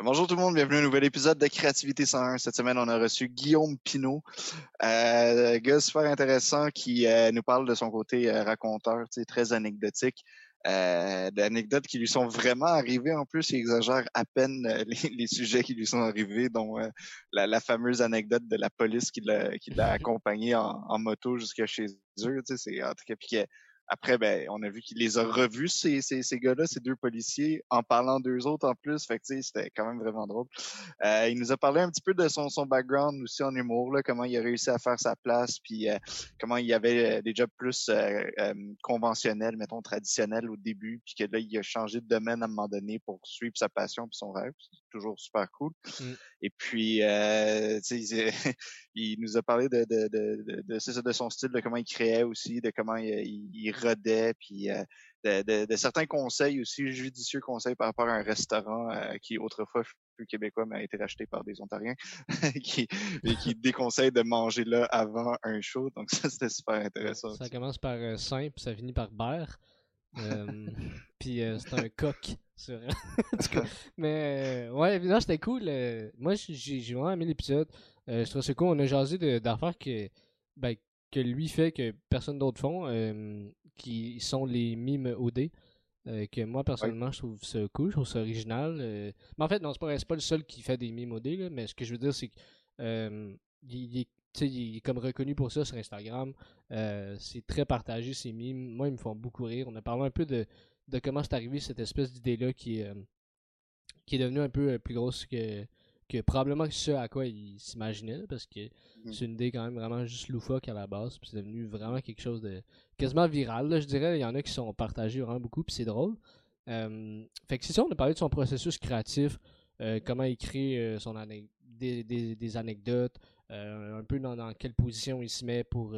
Bonjour tout le monde, bienvenue à un nouvel épisode de Créativité 101. Cette semaine, on a reçu Guillaume Pinault, euh, gars super intéressant qui euh, nous parle de son côté euh, raconteur, très anecdotique. Euh, d'anecdotes qui lui sont vraiment arrivées. En plus, il exagère à peine euh, les, sujets qui lui sont arrivés, dont euh, la, fameuse anecdote de la police qui l'a accompagné en, en moto jusqu'à chez eux. C'est en tout cas, après, ben, on a vu qu'il les a revus, ces, ces, ces gars-là, ces deux policiers, en parlant d'eux autres en plus. Fait que, c'était quand même vraiment drôle. Euh, il nous a parlé un petit peu de son, son background aussi en humour, là, comment il a réussi à faire sa place, puis euh, comment il y avait euh, des jobs plus euh, conventionnels, mettons, traditionnels au début, puis que là, il a changé de domaine à un moment donné pour suivre sa passion puis son rêve. C'est toujours super cool. Mm. Et puis, euh, il nous a parlé de, de, de, de, de, son style, de comment il créait aussi, de comment il, il puis euh, de, de, certains conseils aussi, judicieux conseils par rapport à un restaurant euh, qui autrefois plus québécois mais a été racheté par des Ontariens, qui, et qui déconseille de manger là avant un show. Donc ça, c'était super intéressant. Ça commence par euh, simple, ça finit par beurre. puis c'est un coq. mais ouais, évidemment, c'était cool. moi, j'ai vraiment aimé l'épisode. je trouve ça cool. On a jasé d'affaires que, ben, que lui fait que personne d'autre font qui sont les mimes OD. Euh, que moi personnellement je trouve ça cool, je trouve ça original. Euh. Mais en fait, non, c'est pas, pas le seul qui fait des mimes OD, là, mais ce que je veux dire, c'est qu'il euh, il, est comme reconnu pour ça sur Instagram. c'est très partagé ces mimes. Moi, ils me font beaucoup rire. On a parlé un peu de, de comment c'est arrivé cette espèce d'idée-là qui, qui est devenue un peu plus grosse que, que probablement ce à quoi il s'imaginait, parce que mhm. c'est une idée quand même vraiment juste loufoque à la base, puis c'est devenu vraiment quelque chose de quasiment viral, je dirais. Il y en a qui sont partagés vraiment beaucoup, puis c'est drôle. Euh, fait que c'est ça, on a parlé de son processus créatif, euh, comment il crée euh, son des, des, anecdotes, un peu dans, quelle position il se met pour,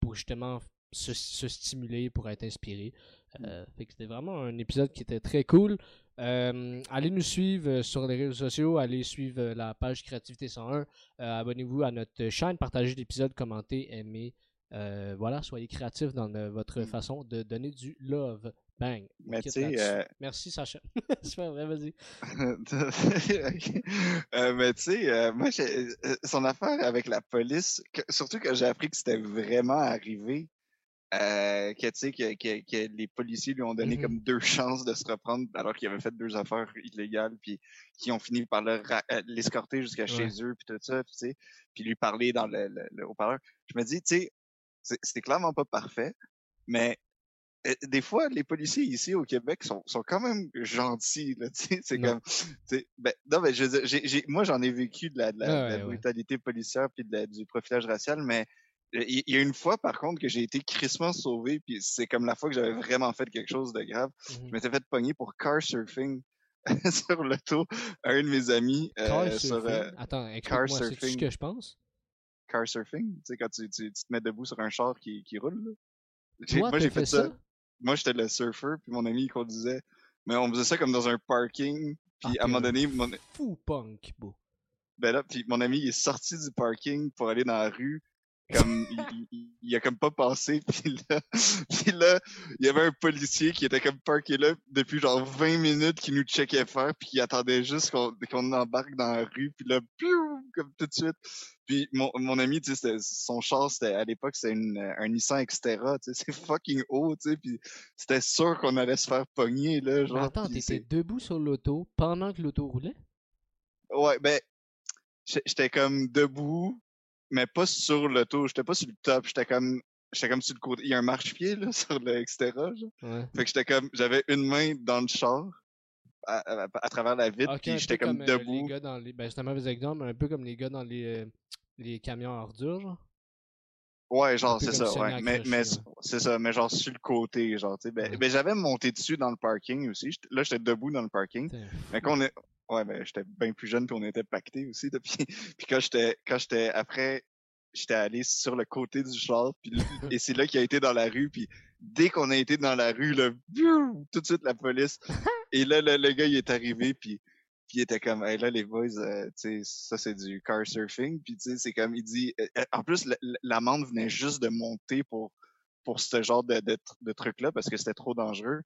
pour justement se, se, stimuler, pour être inspiré. Mhm. fait que c'était vraiment un épisode qui était très cool. Euh, allez nous suivre euh, sur les réseaux sociaux, allez suivre euh, la page Créativité 101, abonnez-vous à notre chaîne, partagez l'épisode, commentez, aimez. voilà, soyez créatifs dans votre mm. façon de donner du love. Bang. Merci Sacha. Super, vas-y. mais tu sais, moi, son affaire avec la police, surtout que j'ai appris que c'était vraiment arrivé, euh, que, que, que, que, les policiers lui ont donné mm-hmm. comme deux chances de se reprendre alors qu'il avait fait deux affaires illégales puis qui ont fini par euh, l'escorter jusqu'à chez eux puis tout ça tu sais puis lui parler dans le, le, haut-parleur. Je me dis tu sais c'est clairement pas parfait mais euh, des fois les policiers ici au Québec sont, sont quand même gentils là tu sais c'est comme ben non mais je j'ai moi j'en ai vécu de la, de la, brutalité policière puis de du profilage racial mais il y a une fois, par contre, que j'ai été crissement sauvé, puis c'est comme la fois que j'avais vraiment fait quelque chose de grave. Je mmh m'étais fait pogner pour car surfing sur le tour à un de mes amis. Euh, sur, euh, Attends, car surfing. C'est ce que je pense? Car surfing, tu sais, quand tu, tu, te mets debout sur un char qui, qui roule. moi, j'ai fait, ça. Moi, j'étais le surfer, puis mon ami, il conduisait. Mais on faisait ça comme dans un parking, puis à un moment donné... Mon... Fou punk, beau. Ben là, puis mon ami, il est sorti du parking pour aller dans la rue, comme il, il, a comme pas passé puis là puis là il y avait un policier qui était comme parké là depuis genre 20 minutes qui nous checkait faire puis qui attendait juste qu'on qu'on embarque dans la rue puis là piou, comme tout de suite. Puis mon, mon ami tu sais son char c'était à l'époque c'était un Nissan Xterra tu sais c'est fucking haut tu sais puis c'était sûr qu'on allait se faire pogner là genre attends t'étais debout sur l'auto pendant que l'auto roulait? Ouais ben j'étais comme debout mais pas sur le tour. J'étais pas sur le top. J'étais comme, j'étais comme sur le côté. Il y a un marchepied, là, sur le, etc. Ouais. Fait que j'étais comme, j'avais une main dans le char. À, à, travers la vitre, puis j'étais comme, euh, debout. les gars dans les... Ben, c'est un mauvais exemple, mais un peu comme les gars dans les, euh, les camions à ordures, genre. Ouais, genre, c'est ça, ouais. Mais, mais c'est ça, mais genre sur le côté, genre, tu sais. Ben, ben j'avais monté dessus dans le parking aussi. Là, j'étais debout dans le parking. Mais quand on est, Ouais, ben j'étais bien plus jeune puis on était pacté aussi. Puis, puis quand j'étais quand j'étais après, j'étais allé sur le côté du char puis et c'est là qu'il a été dans la rue puis dès qu'on a été dans la rue là, tout de suite la police et là le, gars il est arrivé puis puis il était comme hey, là les boys euh, tu sais ça c'est du car surfing puis tu sais c'est comme il dit euh, euh, en plus l'amende venait juste de monter pour pour ce genre de, de, de truc là parce que c'était trop dangereux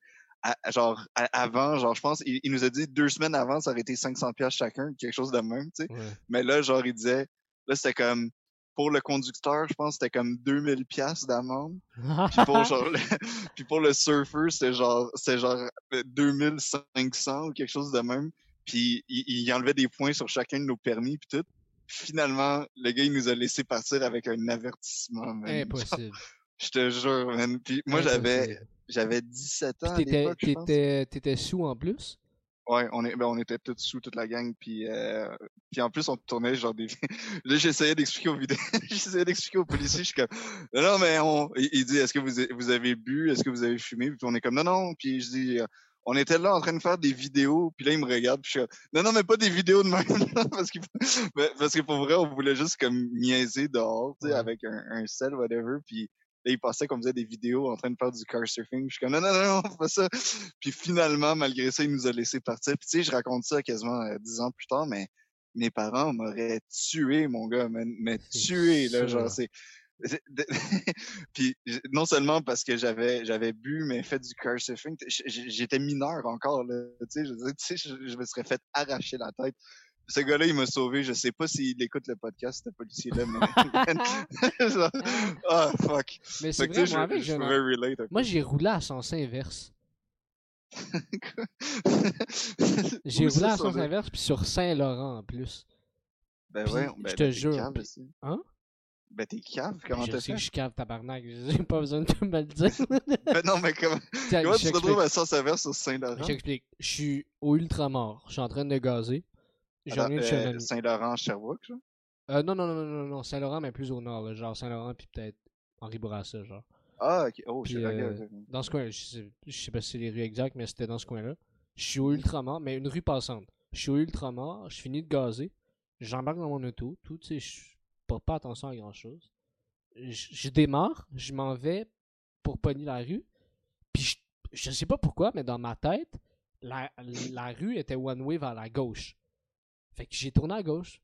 genre, avant, genre, je pense, il, nous a dit deux semaines avant, ça aurait été 500 pièces chacun, quelque chose de même, tu sais. Mais là, genre, il disait, là, c'était comme, pour le conducteur, je pense, c'était comme 2000 pièces d'amende. puis pour genre, le, puis pour le surfer, c'était genre, c'était genre 2500 ou quelque chose de même. Puis il, il enlevait des points sur chacun de nos permis puis tout. Finalement, le gars, il nous a laissé partir avec un avertissement. Man. Impossible. Je te jure, man. Puis moi, j'avais j'avais 17 ans l'époque, T'étais sous en plus? Ouais, on, est, ben, on était tous sous toute la gang, puis, euh, puis en plus on tournait genre des. Là j'essayais d'expliquer aux vidéos, j'essayais d'expliquer aux policiers, je suis comme non mais on, il, dit est-ce que vous, vous avez bu, est-ce que vous avez fumé, puis on est comme non non, puis je dis on était là en train de faire des vidéos, puis là, il me regarde, puis je suis non, non, mais pas des vidéos de même, parce, que, parce que pour vrai, on voulait juste comme niaiser dehors, tu sais, avec un, un sel, whatever, puis là, il passait qu'on faisait des vidéos en train de faire du car surfing. Je suis comme, non, non, non, non, pas ça. Puis finalement, malgré ça, il nous a laissé partir. Puis tu sais, je raconte ça quasiment euh, dix ans plus tard, mais mes parents m'auraient tué, mon gars, mais tué, là, genre, c'est puis non seulement parce que j'avais j'avais bu mais fait du car surfing j'étais mineur encore là tu sais je, je, me serais fait arracher la tête. Ce gars-là il m'a sauvé je sais pas s'il écoute le podcast ce policier là mais ah fuck. Mais c'est vrai moi avec je, moi j'ai roulé à sens inverse. J'ai roulé à sens inverse puis sur Saint-Laurent en plus. Ben ouais ben, je te jure hein? Ben, t'es cave, comment t'as fait? Je sais que je suis cave, tabarnak. J'ai pas besoin de me le dire. ben non, mais comment, comment tu te retrouves à Sens Inverse sur Saint-Laurent? J'explique. Je suis au ultramar. Je suis en train de gazer. J'en ai euh, Saint-Laurent, Sherbrooke, genre? Euh, non, non, non, non, non. Saint-Laurent, mais plus au nord, là. Genre Saint-Laurent, puis peut-être Henri Bourassa, genre. Ah, ok. Oh, je euh, Dans ce coin, je sais, je sais pas si c'est les rues exactes, mais c'était dans ce coin-là. Je suis au ultramar, mais une rue passante. Je suis au ultramar, je finis de gazer. J'embarque dans mon auto, tout, tu sais, je porte pas attention à grand chose je, démarre, je m'en vais pour pogner la rue. Puis je, sais pas pourquoi, mais dans ma tête, la, la rue était one way vers la gauche. Fait que j'ai tourné à gauche,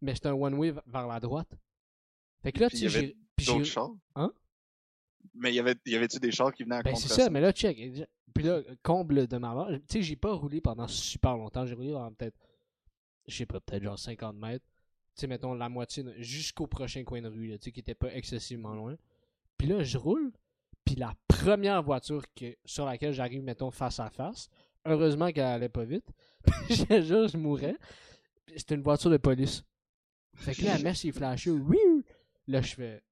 mais c'était un one way vers la droite. Fait que là, tu sais, d'autres chars? Hein? Mais y avait, y avait-tu des chars qui venaient à Ben c'est ça, mais là, check. Puis là, comble de ma mort. Tu sais, j'ai pas roulé pendant super longtemps. J'ai roulé pendant peut-être, je sais pas, peut-être genre 50 mètres sais, mettons, la moitié, jusqu'au prochain coin de rue, sais, qui était pas excessivement loin. Puis là, je roule, puis la première voiture que, sur laquelle j'arrive, mettons, face à face, heureusement qu'elle allait pas vite, je jure, je mourrais. C'était une voiture de police. Fait que là, la messe est oui! Là, je fais.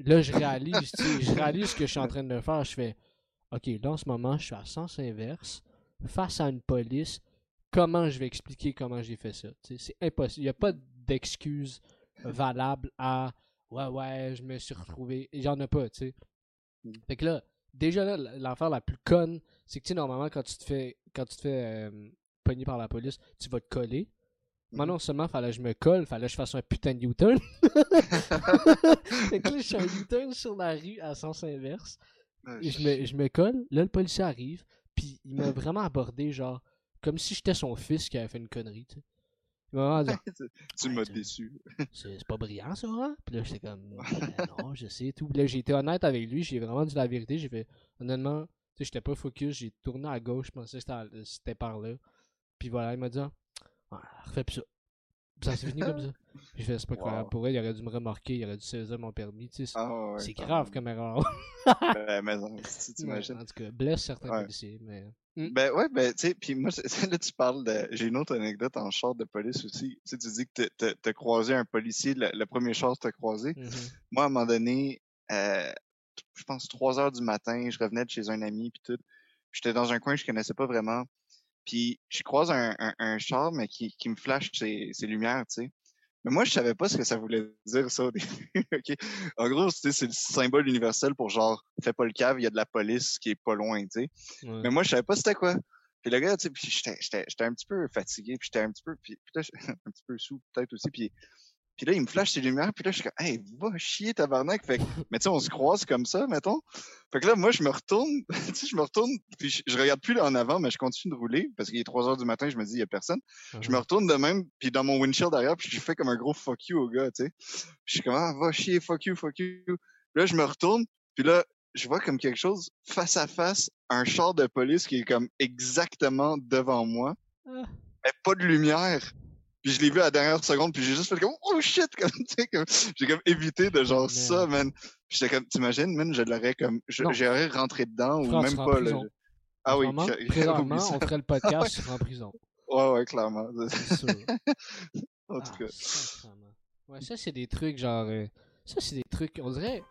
Là, je réalise, je réalise ce que je suis en train de faire. Je fais, OK, là, en ce moment, je suis à sens inverse, face à une police. Comment je vais expliquer comment j'ai fait ça? C'est impossible. Il n'y a pas d'excuses valables à ouais, ouais, je me suis retrouvé. Il n'y en a pas, tu sais. Mm. Fait que là, déjà là, l'affaire la plus conne, c'est que tu sais, normalement, quand tu te fais quand tu te fais euh, pogner par la police, tu vas te coller. Moi, mm-hmm. non seulement fallait que je me colle, fallait que je fasse un putain de U-turn. fait que là, je suis un U-turn sur la rue à sens inverse. Et je me, je me colle. Là, le policier arrive. Puis il m'a vraiment abordé, genre, comme si j'étais son fils qui avait fait une connerie, tu tu m'as déçu. C'est pas brillant, ça, hein? Puis là, j'étais comme, ben non, je sais tout. Puis là, j'ai été honnête avec lui, j'ai vraiment dit la vérité. J'ai fait, honnêtement, tu sais, j'étais pas focus, j'ai tourné à gauche, je pensais que c'était par là. Puis voilà, il m'a dit, ah, refais plus ça. ça s'est fini comme ça. J'ai fait, c'est pas wow. Pour elle, il aurait dû me remarquer, il aurait dû saisir mon permis. Tu sais, c'est ah grave comme erreur. ben, mais si tu imagines. En tout cas, blesse certains policiers, mais. Hmm. Ben ouais, ben tu sais, puis moi, là tu parles de... J'ai une autre anecdote en char de police aussi. Tu tu dis que t'as croisé un policier, le, premier char que t'as croisé. Mm-hmm. Moi, à un moment donné, euh, je pense 3 heures du matin, je revenais de chez un ami, puis tout. J'étais dans un coin que je connaissais pas vraiment. Puis je croise un, un, un char, mais qui, qui me flash ses, ses lumières, tu sais. Mais moi, je savais pas ce que ça voulait dire, ça, au début. En gros, c'est le symbole universel pour genre, fais pas le cave, il y a de la police qui est pas loin, tu sais. Mais moi, je savais pas c'était quoi. Puis le gars, tu sais, j'étais un petit peu fatigué, puis j'étais un petit peu, puis, puis un petit peu sous peut-être aussi, puis puis là, il me flash ses lumières, puis là, je suis comme, hey, va chier, tabarnak. Fait que, mais tu sais, on se croise comme ça, mettons. Fait que là, moi, je me retourne, tu sais, je me retourne, puis je, regarde plus là en avant, mais je continue de rouler, parce qu'il est 3 heures du matin, je me dis, il y a personne. Je me retourne de même, puis dans mon windshield derrière, puis je fais comme un gros fuck you au gars, tu sais. Je suis comme, ah, va chier, fuck you, fuck you. Puis là, je me retourne, puis là, je vois comme quelque chose face à face, un char de police qui est comme exactement devant moi. Ah. Et pas de lumière. Puis je l'ai vu à la dernière seconde, puis j'ai juste fait comme oh shit, comme tu sais, comme j'ai comme évité de genre Oh, ça, man. Puis j'étais comme, t'imagines, man, je l'aurais comme, j'aurais rentré dedans ou même pas là. Ah oui, présentement, on ferait le podcast, en prison. Ouais, ouais, clairement. C'est sûr. en tout Ah, cas. Ouais, ça, c'est des trucs genre. euh, ça, c'est des trucs. On dirait.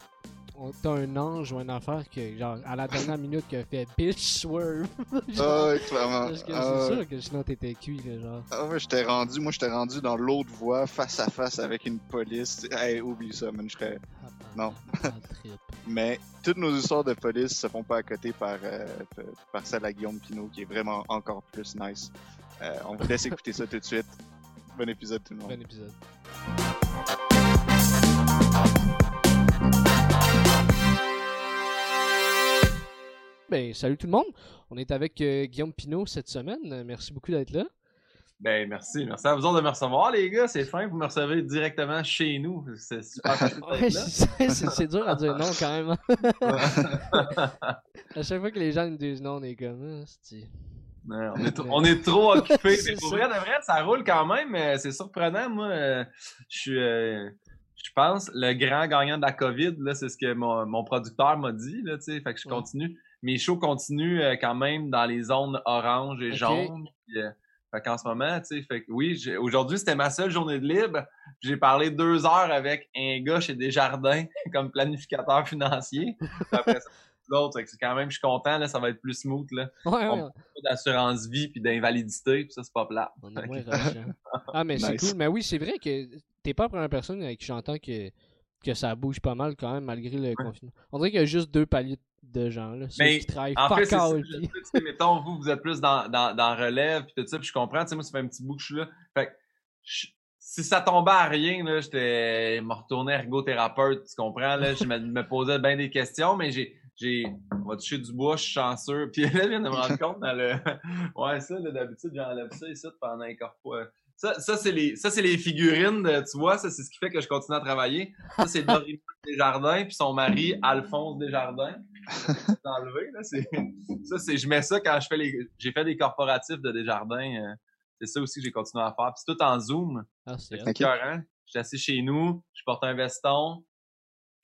On- T'as un ange ou une affaire que, genre, à la dernière minute, qui a fait bitch swerve. Ah ouais, clairement. parce que Ah c'est sûr que sinon t'étais cuit, là, genre. Ah ouais, j'étais rendu, moi j'étais rendu dans l'autre voie, face à face avec une police. Hey, oublie ça, man, je serais... Ah, Non. ah. Mais toutes nos histoires de police se font pas à côté par, euh, par celle à Guillaume Pinot, qui est vraiment encore plus nice. Euh, on vous laisse écouter ça tout de suite. Bon épisode tout le monde. Bon épisode. Ben, salut tout le monde. On est avec euh, Guillaume Pinot cette semaine. Euh, Merci beaucoup d'être là. Ben, merci. Merci à vous autres de me recevoir, les gars. C'est fin. Vous me recevez directement chez nous. C'est super Ouais, c'est dur à dire non quand même. hein. À chaque fois que les gens nous disent non, on est comme. Ah, on, est trop, on est trop Mais pour ça. vrai, de vrai, ça roule quand même. mais C'est surprenant. Moi, euh, je suis. euh, je pense le grand gagnant de la COVID, c'est ce que mon, mon producteur m'a dit. Là, fait que je Ouais. continue. Mes shows continuent euh, quand même dans les zones orange et jaune. Puis, euh, fait qu'en ce moment, tu sais, fait que oui, j'ai- aujourd'hui, c'était ma seule journée de libre. J'ai parlé deux heures avec un gars chez Desjardins comme planificateur financier. Puis après ça, l'autre, fait que c'est quand même, je suis content, là, ça va être plus smooth, là. Ouais, ouais, On- Pas d'assurance vie puis d'invalidité, puis ça, c'est pas plat. on est moins rush, hein. Ah, mais c'est Nice. cool. Mais oui, c'est vrai que t'es pas la première personne avec qui j'entends que, que ça bouge pas mal quand même malgré le confinement. On dirait qu'il y a juste deux paliers de gens là. Ceux Mais, qui travaillent En fait, ça. je mettons, vous, vous êtes plus dans, dans, dans relève puis tout ça, puis je comprends, tu sais, moi, ça fait un petit bout que je suis là. Fait que, je- si ça tombait à rien, là, j'étais, me retourner ergothérapeute, tu comprends, là, je me, me posais bien des questions, mais j'ai, j'ai, on va toucher du bois, je suis chanceux. Puis là, je viens de me rendre compte dans le, ouais, ça, là, d'habitude, j'enlève ça ici pendant un corps. Ça, ça c'est les, ça, c'est les figurines, de- tu vois, ça, c'est ce qui fait que je continue à travailler. Ça, c'est Doris Desjardins, puis son mari, Alphonse Desjardins. Enlevé, là, ça, c'est, je mets ça quand je fais les, j'ai fait des corporatifs de Desjardins, euh, c'est ça aussi que j'ai continué à faire. Puis c'est tout en Zoom. Ah, c'est. Je suis assis chez nous, je porte un veston,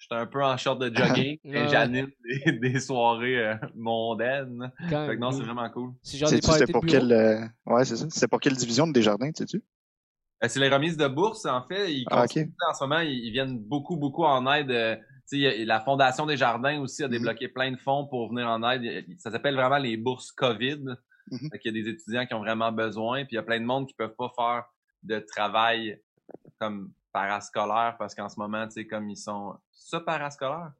je suis un peu en short de jogging, et j'anime des, des soirées euh, mondaines. Quand Fait que non, c'est vraiment cool. C'était pour quelle... euh, Ouais, c'est ça. C'était pour quelle division de Desjardins, sais-tu? Euh, c'est les remises de bourse, en fait. Ils Ah, en ce moment, ils, ils viennent beaucoup, beaucoup en aide. euh, il la Fondation des Jardins aussi a Mhm. débloqué plein de fonds pour venir en aide. Il Ça s'appelle vraiment les bourses COVID. Mhm. Fait qu'il y a des étudiants qui ont vraiment besoin. Puis il y a plein de monde qui peuvent pas faire de travail comme parascolaire parce qu'en ce moment, tu sais, comme ils sont... Ça, parascolaire?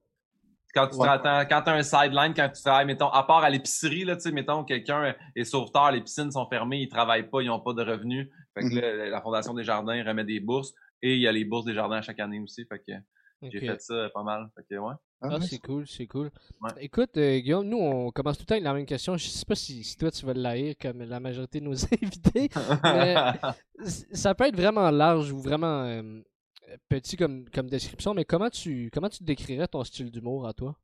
Quand tu Ouais. quand t'as un sideline, quand tu travailles, mettons, à part à l'épicerie, là, tu sais, mettons, quelqu'un est sauveteur, les piscines sont fermées, ils travaillent pas, ils ont pas de revenus. Fait que Mhm. là, la Fondation des Jardins remet des bourses et il y a les bourses des jardins à chaque année aussi. Fait que j'ai fait ça pas mal. Fait que ouais. Ah, Ah, nice. c'est cool, c'est cool. Ouais. Écoute, euh, Guillaume, nous, on commence tout le temps avec la même question. Je sais pas si, si toi, tu vas l'haïr comme la majorité de nos invités. Mais- Ça peut être vraiment large ou vraiment euh, petit comme, comme description, mais comment tu, comment tu décrirais ton style d'humour à toi?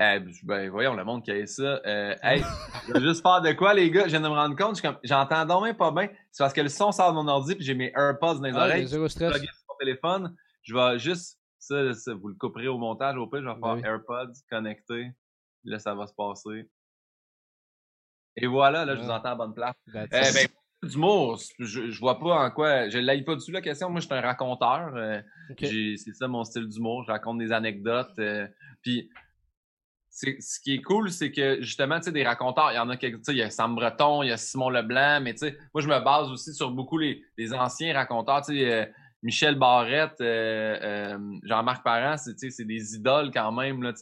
Eh, ben voyons le monde qui a ça. Euh, hey, je vais juste faire de quoi les gars? Je viens de me rendre compte, j'entends donc même pas bien. C'est parce que le son sort de mon ordi puis j'ai mes AirPods dans les Ah, oreilles. plugger sur mon téléphone. Je vais juste, ça, ça, vous le couperez au montage au pire, je vais faire Ben oui. AirPods connecté. Là, ça va se passer. Et voilà, là, je vous Ah. entends à bonne place. That's Eh ben, d'humour, je, je vois pas en quoi. Je l'aille pas dessus la question. Moi, je suis un raconteur. euh, Ok. j'ai- C'est ça mon style d'humour. Je raconte des anecdotes. euh, puis, c'est- ce qui est cool, c'est que justement, tu sais, des raconteurs, il y en a quelques. Tu sais, il y a Sam Breton, il y a Simon Leblanc, mais tu sais, moi, je me base aussi sur beaucoup les, les anciens raconteurs. Tu sais, euh, Michel Barrette, euh, euh, Jean-Marc Parent, c'est des idoles quand même. Là,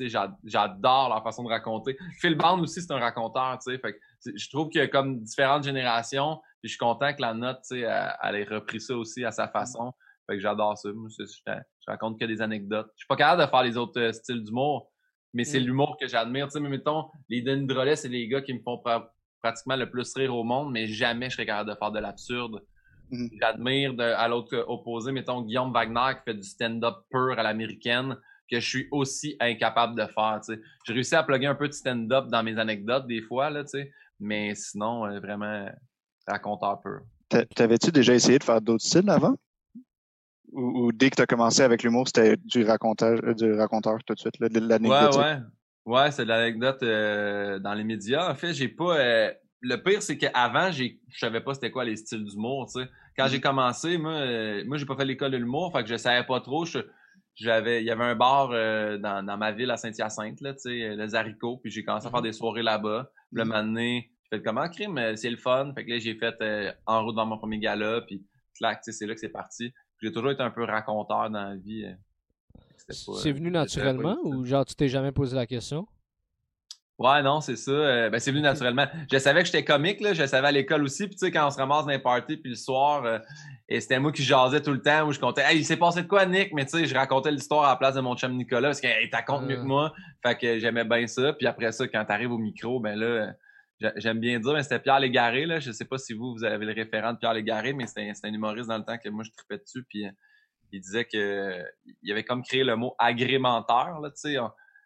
j'adore leur façon de raconter. Phil Bond aussi, c'est un raconteur. Fait que je trouve qu'il y a comme différentes générations. Puis je suis content que la note, elle, elle ait repris ça aussi à sa façon. Fait que j'adore ça. Moi, je, je raconte que des anecdotes. Je suis pas capable de faire les autres euh, styles d'humour, mais c'est Mm. l'humour que j'admire. Tu sais, mais mettons, les Denis Drolet, c'est les gars qui me font pra- pratiquement le plus rire au monde, mais jamais je serais capable de faire de l'absurde. Mhm. J'admire à l'autre opposé, mettons, Guillaume Wagner qui fait du stand-up pur à l'américaine, que je suis aussi incapable de faire. J'ai réussi à plugger un peu de stand-up dans mes anecdotes des fois, là, mais sinon, euh, vraiment, raconteur peu. T'avais-tu déjà essayé de faire d'autres styles avant? Ou, dès que tu as commencé avec l'humour, c'était du raconteur, euh, du raconteur tout de suite, l'anecdote? Ouais, ouais. Ouais, c'est de l'anecdote euh, dans les médias. En fait, j'ai pas. Euh, le pire, c'est qu'avant, je savais pas c'était quoi les styles d'humour. Tu sais. Quand j'ai mm. commencé, moi, moi, j'ai pas fait l'école de l'humour, fait que je savais pas trop. j'avais, il y avait un bar dans, dans ma ville à Saint-Hyacinthe, là, tu sais, les haricots, puis j'ai commencé à faire mm-hmm. des soirées là-bas. Le moment j'ai fait comment crime, c'est le fun. Fait que là, j'ai fait en route dans mon premier gala, puis clac, c'est là que c'est parti j'ai toujours été un peu raconteur dans la vie. Euh, c'est venu naturellement ou genre tu t'es jamais posé la question? Ouais, non, c'est ça. Euh, ben, c'est venu naturellement. Je savais que j'étais comique, là. Je savais à l'école aussi. Puis, tu sais, quand on se ramasse dans les parties, puis le soir, euh, et c'était moi qui jasais tout le temps, où je comptais, hey, il s'est passé de quoi, Nick? Mais, tu sais, je racontais l'histoire à la place de mon chum Nicolas, parce qu'il hey, compte mieux que moi. Fait que j'aimais bien ça. Puis après ça, quand t'arrives au micro, ben là, j'aime bien dire, mais c'était Pierre Légaré, là. Je sais pas si vous, vous avez le référent de Pierre Légaré, mais c'était un humoriste dans le temps que moi, je tripais dessus. Puis, il disait que il avait comme créé le mot agrémenteur, là, tu sais.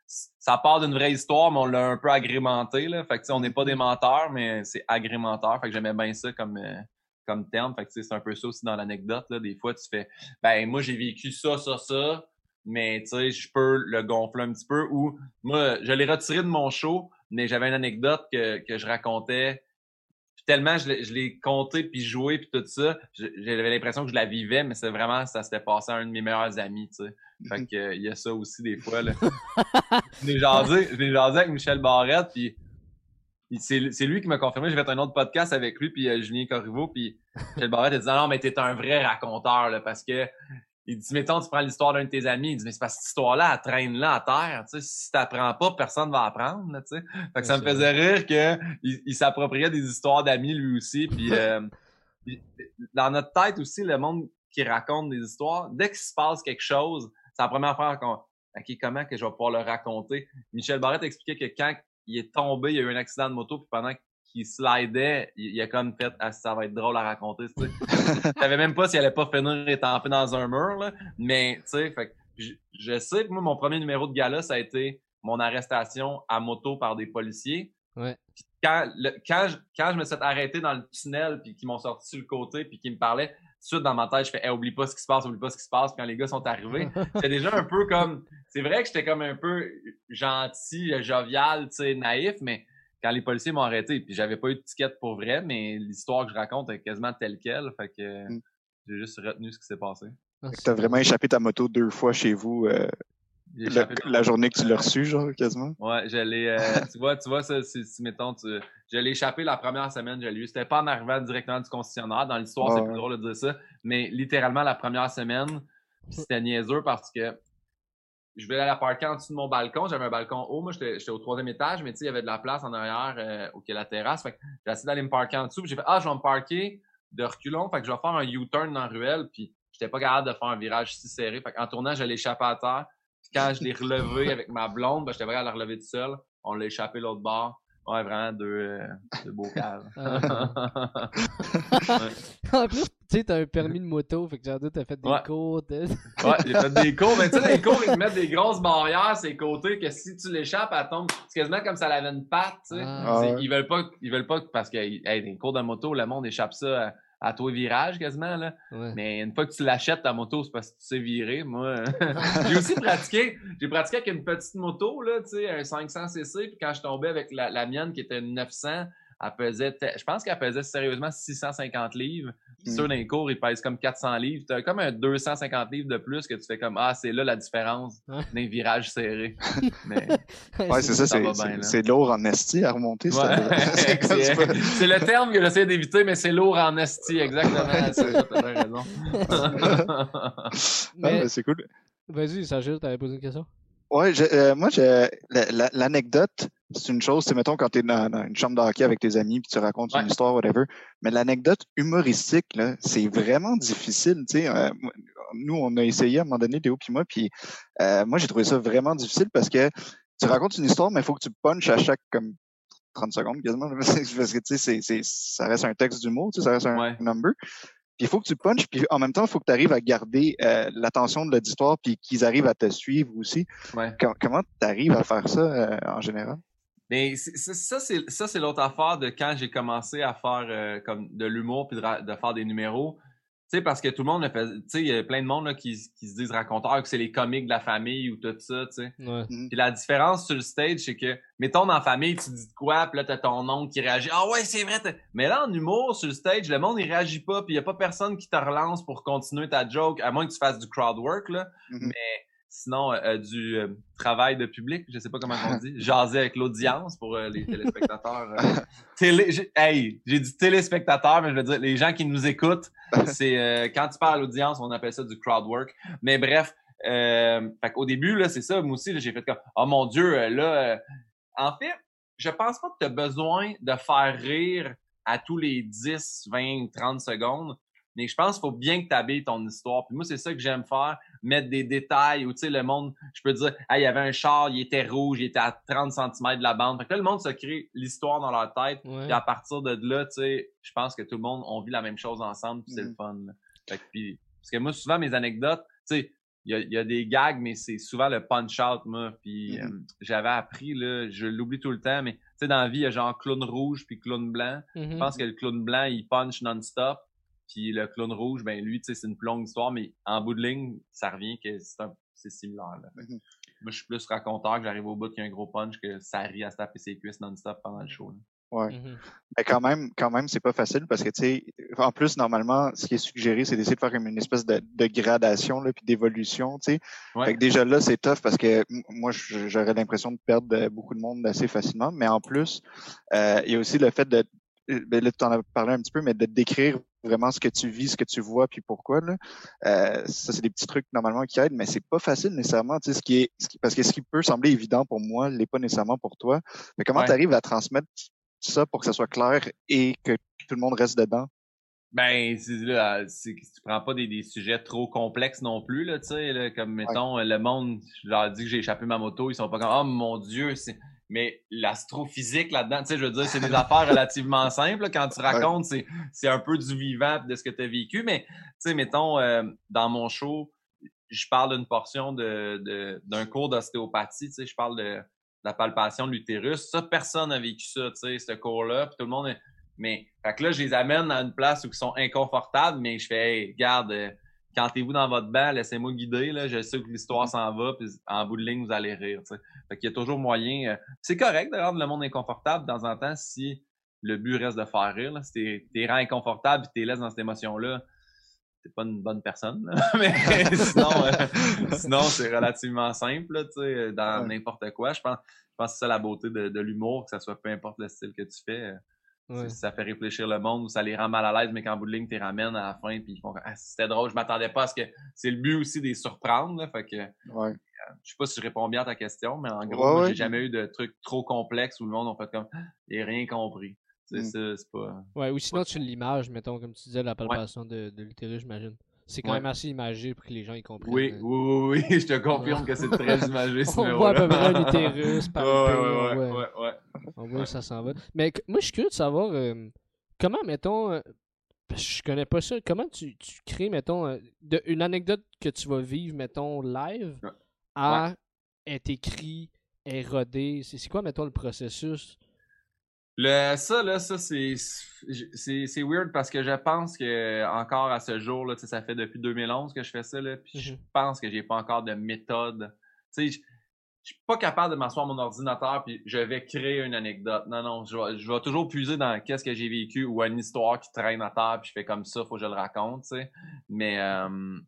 Ça part d'une vraie histoire, mais on l'a un peu agrémenté. Fait que, on n'est pas des menteurs, mais c'est agrémenteur. Fait que j'aimais bien ça comme, euh, comme terme. Fait que, c'est un peu ça aussi dans l'anecdote. Des fois, tu fais, ben, moi, j'ai vécu ça, ça, ça, mais, je peux le gonfler un petit peu. Ou, moi, je l'ai retiré de mon show, mais j'avais une anecdote que, que je racontais tellement je l'ai compté puis joué puis tout ça, j'avais l'impression que je la vivais, mais c'est vraiment ça s'était passé à un de mes meilleurs amis. Fait que il y a ça aussi des fois là. je l'ai jasé, avec Michel Barrette puis c'est lui qui m'a confirmé, j'ai fait un autre podcast avec lui puis euh, Julien Corriveau puis Michel Barrette a dit non mais t'es un vrai raconteur là parce que il dit, mettons, tu prends l'histoire d'un de tes amis. Il dit, mais c'est parce que cette histoire-là, elle traîne là à terre. Tu sais, si t'apprends pas, personne va apprendre. Là, tu sais. Fait que ça me faisait rire qu'il il, s'appropriait des histoires d'amis lui aussi. Puis euh, dans notre tête aussi, le monde qui raconte des histoires, dès qu'il se passe quelque chose, c'est la première fois qu'on. OK, comment que je vais pouvoir le raconter? Michel Barrette expliquait que quand il est tombé, il y a eu un accident de moto, puis pendant qui slidait, il, a comme fait ah, ça va être drôle à raconter, tu sais. je savais même pas s'il allait pas finir étampé dans un mur, là. Mais, tu sais, fait je, sais que moi, mon premier numéro de gala, ça a été mon arrestation à moto par des policiers. Ouais. quand, quand, je, quand je me suis arrêté dans le tunnel, puis qu'ils m'ont sorti sur le côté, puis qu'ils me parlaient, tout de suite dans ma tête, je fais oublie pas ce qui se passe, oublie pas ce qui se passe. Puis quand les gars sont arrivés, c'est déjà un peu comme... C'est vrai que j'étais comme un peu gentil, jovial, tu sais, naïf, mais quand les policiers m'ont arrêté, puis j'avais pas eu de ticket pour vrai, mais l'histoire que je raconte est quasiment telle quelle. Fait que mm. j'ai juste retenu ce qui s'est passé. Ah, tu as vraiment échappé ta moto deux fois chez vous euh, la, journée que tu l'as reçue, genre, quasiment? Ouais, j'allais. Euh, tu vois, tu vois, ça, si, mettons, tu, je l'ai échappé la première semaine, j'ai lu. C'était pas en arrivant directement du concessionnaire. Dans l'histoire, c'est plus drôle de dire ça. Mais littéralement, la première semaine, c'était niaiseux parce que je vais aller parker en dessous de mon balcon. J'avais un balcon haut. Moi, j'étais au troisième étage, mais tu sais, il y avait de la place en arrière euh, au la terrasse. Fait que j'ai essayé d'aller me parker en dessous. J'ai fait, ah, je vais me parker de reculons. Fait que je vais faire un U-turn dans la ruelle. Puis j'étais pas capable de faire un virage si serré. Fait qu'en tournant, je l'échappé à terre. Quand je l'ai relevé avec ma blonde, ben, j'étais capable de la relever tout seul. On l'a échappé l'autre bord. Ouais, vraiment deux, euh, deux beaux caves. Ah. En plus, tu sais, t'as un permis de moto, fait que genre, t'as fait des cours. ouais, j'ai fait des cours, mais tu sais, les cours, ils te mettent des grosses barrières ces côtés que si tu l'échappes, elle tombe. C'est quasiment comme ça avait une patte, tu sais. Ah. Ils veulent pas, ils veulent pas, parce que, hey, des cours de moto, le monde échappe ça à à toi virage quasiment. Là. Mais une fois que tu l'achètes ta moto, c'est parce que tu sais virer. Moi, j'ai aussi pratiqué. J'ai pratiqué avec une petite moto, là, tu sais, un 500 cc. Puis quand je tombais avec la, la mienne qui était une 900, elle pesait, je pense qu'elle pesait sérieusement 650 livres. Mm. Sur les cours, il pèse comme 400 livres. Tu as comme un 250 livres de plus que tu fais comme Ah, c'est là la différence d'un virage serré. Mais, ouais, c'est ça, c'est lourd en esti à remonter. c'est le terme que j'essaie d'éviter, mais c'est lourd en esti, exactement. T'as raison. mais, c'est cool. Vas-y, Sergio, t'avais posé une question? Ouais, euh, moi, l'anecdote, c'est une chose, c'est mettons quand tu es dans, une chambre de hockey avec tes amis puis tu racontes une histoire, whatever. Mais l'anecdote humoristique, là, c'est vraiment difficile. Tu sais, euh, nous, on a essayé à un moment donné, Léo puis moi, puis euh, moi, j'ai trouvé ça vraiment difficile parce que tu racontes une histoire, mais il faut que tu punches à chaque comme 30 secondes quasiment. Parce que tu sais, c'est, ça reste un texte d'humour, tu sais, ça reste un number. Puis il faut que tu punches, puis en même temps, il faut que tu arrives à garder euh, l'attention de l'auditoire, puis qu'ils arrivent à te suivre aussi. Ouais. Com- comment tu arrives à faire ça euh, en général? C'est- ça, c'est ça, c'est l'autre affaire de quand j'ai commencé à faire euh, comme de l'humour puis de faire des numéros. Tu sais, parce que tout le monde le fait. Tu sais, il y a plein de monde là, qui, qui se disent raconteurs, que c'est les comiques de la famille ou tout ça, tu sais. Ouais. Puis la différence sur le stage, c'est que, mettons, dans la famille, tu dis de quoi, puis là, t'as ton oncle qui réagit. Ah ouais, c'est vrai. Mais là, en humour, sur le stage, le monde, il réagit pas, puis y a pas personne qui te relance pour continuer ta joke, à moins que tu fasses du crowd work, là. Mhm. Mais sinon, euh, euh, du euh, travail de public, je sais pas comment on dit, jaser avec l'audience pour euh, les téléspectateurs. télé, hey, j'ai dit téléspectateurs, mais je veux dire, les gens qui nous écoutent, c'est quand tu parles à l'audience, on appelle ça du crowd work. Mais bref, fait qu'au début, là, c'est ça, moi aussi, j'ai fait comme, oh mon Dieu, là, en fait, je pense pas que tu as besoin de faire rire à tous les 10, 20, 30 secondes, mais je pense qu'il faut bien que tu habilles ton histoire. Puis moi, c'est ça que j'aime faire, mettre des détails où, tu sais, le monde, je peux dire, ah, il y avait un char, il était rouge, il était à 30 cm de la bande. Fait que là, le monde se crée l'histoire dans leur tête. Puis à partir de là, tu sais, je pense que tout le monde, on vit la même chose ensemble, puis c'est le fun. là. Fait que, puis, parce que moi, souvent, mes anecdotes, tu sais, il y y a des gags, mais c'est souvent le punch-out, moi. Puis Mhm. euh, j'avais appris, là, je l'oublie tout le temps, mais tu sais, dans la vie, il y a genre clown rouge puis clown blanc. Je pense que le clown blanc, il punch non-stop. Puis le clown rouge, ben lui, tu sais, c'est une plus longue histoire, mais en bout de ligne, ça revient que c'est un- c'est similaire. Là. Mhm. Moi, je suis plus raconteur que j'arrive au bout qu'il y a un gros punch que ça rit à se taper ses cuisses non-stop pendant le show. là. Ouais. Mhm. Mais quand même, quand même, c'est pas facile parce que tu sais, en plus normalement, ce qui est suggéré, c'est d'essayer de faire comme une espèce de, de gradation là, puis d'évolution, tu sais. Ouais. Fait que déjà là, c'est tough parce que m- moi, j'aurais l'impression de perdre euh, beaucoup de monde assez facilement. Mais en plus, euh, il y a aussi le fait de, ben là, tu en as parlé un petit peu, mais de décrire vraiment ce que tu vis, ce que tu vois, puis pourquoi. Là. Euh, ça, c'est des petits trucs normalement qui aident, mais c'est pas facile nécessairement. Tu sais, ce qui est, ce qui- parce que ce qui peut sembler évident pour moi, l'est pas nécessairement pour toi. Mais comment Ouais. tu arrives à transmettre ça pour que ça soit clair et que tout le monde reste dedans? Ben, c'est là, tu prends pas des, des sujets trop complexes non plus, là, tu sais, là, comme mettons, le monde, je leur dis que j'ai échappé ma moto, ils sont pas comme Oh mon Dieu, c'est. Mais l'astrophysique là-dedans, tu sais, je veux dire, c'est des affaires relativement simples. là. Quand tu racontes, c'est, c'est un peu du vivant de ce que tu as vécu. Mais, tu sais, mettons, euh, dans mon show, je parle d'une portion de, de- d'un cours d'ostéopathie, tu sais, je parle de, de la palpation de l'utérus. Ça, personne n'a vécu ça, tu sais, ce cours-là. Puis tout le monde est- Mais, fait que là, je les amène à une place où ils sont inconfortables, mais je fais, hey, garde, euh, cantez-vous dans votre banc, laissez-moi guider, là. Je sais que l'histoire s'en va, puis en bout de ligne, vous allez rire, tu sais. Fait qu'il y a toujours moyen. euh, c'est correct de rendre le monde inconfortable de temps en temps si le but reste de faire rire, là. Si t'es, t'es rends inconfortable et t'es laisse dans cette émotion-là, t'es pas une bonne personne, là. Mais sinon, euh, sinon c'est relativement simple, là, dans Ouais. n'importe quoi. Je pense, je pense que c'est ça la beauté de, de l'humour, que ça soit peu importe le style que tu fais. Euh, Ouais. Ça fait réfléchir le monde ou ça les rend mal à l'aise, mais qu'en bout de ligne, tu les ramènes à la fin puis ils font ah, c'était drôle, je m'attendais pas à ce que. C'est le but aussi de les surprendre. Là, fait que Ouais. je sais pas si je réponds bien à ta question, mais en gros, Ouais, j'ai jamais eu de trucs trop complexes où le monde a fait comme j'ai rien compris. C'est Mm. ça, c'est pas. Ouais, ou sinon, tu l'image, mettons, comme tu disais, la palpation de, de l'utérus, j'imagine. C'est quand Ouais. même assez imagé pour que les gens y comprennent. Oui, oui, oui, oui, je te confirme que c'est très imagé ce On voit à peu près l'utérus par Ouais, ouais, ouais, ouais. On voit ça s'en va. Mais moi, je suis curieux de savoir euh, comment, mettons, euh, je connais pas ça, comment tu, tu crées, mettons, euh, de, une anecdote que tu vas vivre, mettons, live, à est écrit, est rodé. C'est c'est quoi, mettons, le processus? Le, ça, là, ça, c'est, c'est, weird parce que je pense que, encore à ce jour, là, ça fait depuis 2011 que je fais ça, là, puis je Mhm. pense que j'ai pas encore de méthode. Tu sais, je, je suis pas capable de m'asseoir à mon ordinateur puis je vais créer une anecdote. Non, non, je vais, je vais toujours puiser dans qu'est-ce que j'ai vécu ou une histoire qui traîne à terre puis je fais comme ça, faut que je le raconte, tu sais. Mais, euh,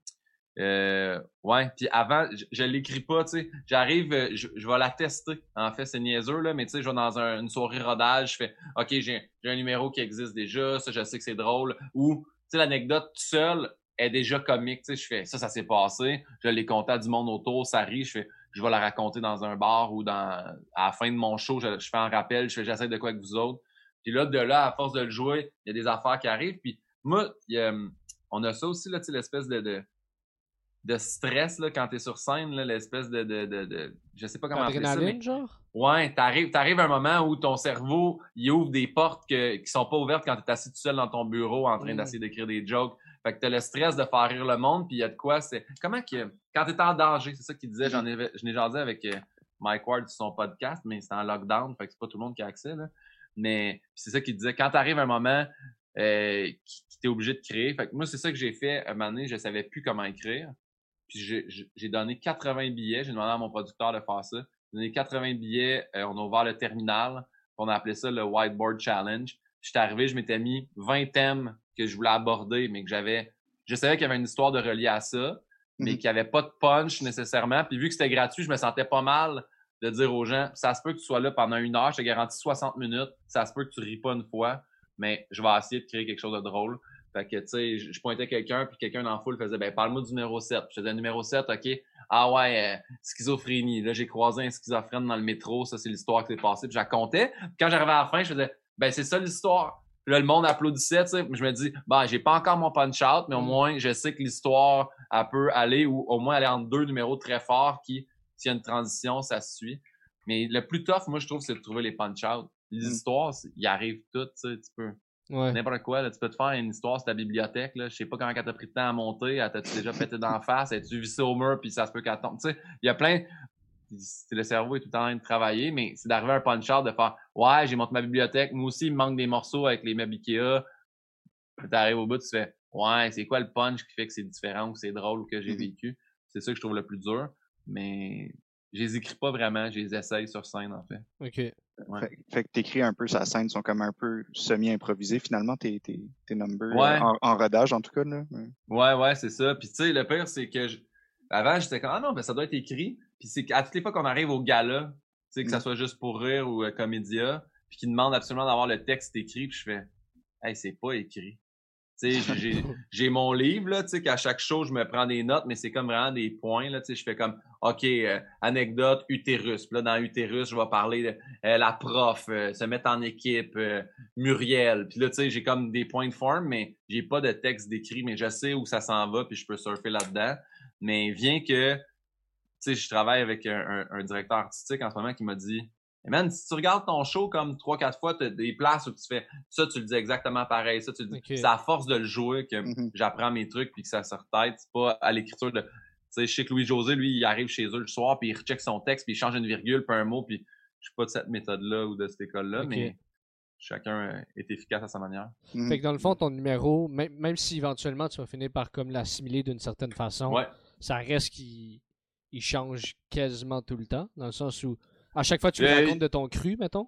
euh, ouais, puis avant, je, l'écris pas, tu sais. J'arrive, euh, je, vais la tester. En fait, c'est niaiseux, là, mais tu sais, je vais dans un- une soirée rodage, je fais, OK, j'ai un numéro qui existe déjà, ça, je sais que c'est drôle. Ou, tu sais, l'anecdote tout seul est déjà comique, tu sais. Je fais, ça, ça s'est passé, je l'ai compté à du monde autour, ça rit, je fais, je vais la raconter dans un bar ou dans, à la fin de mon show, je, fais un rappel, je fais, j'essaie de quoi avec vous autres. Puis là, de là, à force de le jouer, il y a des affaires qui arrivent. Puis moi, il hum, on a ça aussi, là, l'espèce de, de stress, là, quand t'es sur scène, l'espèce de, de, de, de, je sais pas comment appeler ça, mais genre? Ouais, t'arrives, t'arrives à un moment où ton cerveau, il ouvre des portes que, qui sont pas ouvertes quand t'es assis tout seul dans ton bureau en train Mm. d'essayer d'écrire des jokes. Fait que t'as le stress de faire rire le monde, puis il y a de quoi, c'est... Comment que... Quand t'es en danger, c'est ça qu'il disait, j'en ai, je n'ai jasé avec euh, Mike Ward sur son podcast, mais c'est en lockdown, fait que c'est pas tout le monde qui a accès, là. Mais c'est ça qu'il disait, quand t'arrives un moment euh, qui, qui t'es obligé de créer, fait que moi, c'est ça que j'ai fait, un moment donné, je savais plus comment écrire, puis j'ai donné 80 billets, j'ai demandé à mon producteur de faire ça, j'ai donné 80 billets, euh, on a ouvert le terminal, on a appelé ça le Whiteboard Challenge, j'étais arrivé, je m'étais mis 20 thèmes que je voulais aborder, mais que j'avais. Je savais qu'il y avait une histoire de relier à ça, mais mhm. qu'il n'y avait pas de punch nécessairement. Puis vu que c'était gratuit, je me sentais pas mal de dire aux gens ça se peut que tu sois là pendant une heure, je te garantis 60 minutes, ça se peut que tu ris pas une fois, mais je vais essayer de créer quelque chose de drôle. Fait que, tu sais, je pointais quelqu'un, puis quelqu'un dans la foule faisait, ben, parle-moi du numéro 7. je faisais numéro 7, OK. Ah ouais, euh, schizophrénie. Là, j'ai croisé un schizophrène dans le métro. Ça, c'est l'histoire qui s'est passée. Puis je la comptais. quand j'arrivais à la fin, je faisais, ben, c'est ça l'histoire. là, le monde applaudissait, tu sais. Je me dis, ben, j'ai pas encore mon punch-out, mais au mm. moins, je sais que l'histoire, elle peut aller, ou au moins aller en deux numéros très forts qui, s'il y a une transition, ça se suit. Mais le plus tough, moi, je trouve, c'est de trouver les punch-out. Les mm. histoires, ils arrivent toutes, tu sais, tu peux. N'importe quoi, là, tu peux te faire une histoire sur ta bibliothèque. Là. Je sais pas comment elle t'a pris de temps à monter. Elle t'a-tu déjà pété d'en face? As-tu vissé au mur puis ça se peut qu'elle tombe? Tu sais, il y a plein le cerveau est tout le temps en train de travailler, mais c'est d'arriver à un punch-out de faire Ouais, j'ai monté ma bibliothèque, moi aussi, il me manque des morceaux avec les meubles Ikea. Tu arrives au bout, tu fais Ouais, c'est quoi le punch qui fait que c'est différent ou que c'est drôle ou que j'ai mm-hmm. vécu? C'est ça que je trouve le plus dur. Mais je les écris pas vraiment, je les essaye sur scène en fait. OK. Fait, que t'écris un peu, sa scène sont comme un peu semi-improvisés finalement, tes, tes, tes numbers, en, en, rodage en tout cas. Là. Ouais, ouais, c'est ça. Puis tu sais, le pire, c'est que avant, j'étais comme Ah non, ben ça doit être écrit. Puis c'est qu'à toutes les fois qu'on arrive au gala, tu sais, que ça mm. soit juste pour rire ou euh, comédia, puis qu'ils demandent absolument d'avoir le texte écrit, puis je fais Hey, c'est pas écrit. J'ai mon livre, là, qu'à chaque chose, je me prends des notes, mais c'est comme vraiment des points, là, je fais comme, OK, euh, anecdote, utérus. Puis là, dans utérus, je vais parler de euh, la prof, se mettre en équipe, Muriel. Puis là, j'ai comme des points de forme, mais j'ai pas de texte décrit, mais je sais où ça s'en va, puis je peux surfer là-dedans. Mais vient que je travaille avec un, directeur artistique en ce moment qui m'a dit man, si tu regardes ton show comme trois, quatre fois, tu as des places où tu fais ça, tu le dis exactement pareil, ça, tu le dis. C'est à force de le jouer que mm-hmm. j'apprends mes trucs puis que ça se tête. C'est pas à l'écriture de. Tu sais, je sais que Louis-José, lui, il arrive chez eux le soir puis il recheck son texte puis il change une virgule puis un mot puis je suis pas de cette méthode-là ou de cette école-là, mais chacun est efficace à sa manière. Mm-hmm. Fait que dans le fond, ton numéro, même, même si éventuellement tu vas finir par comme l'assimiler d'une certaine façon, ça reste qui il change quasiment tout le temps, dans le sens où à chaque fois tu te rends compte de ton cru, mettons,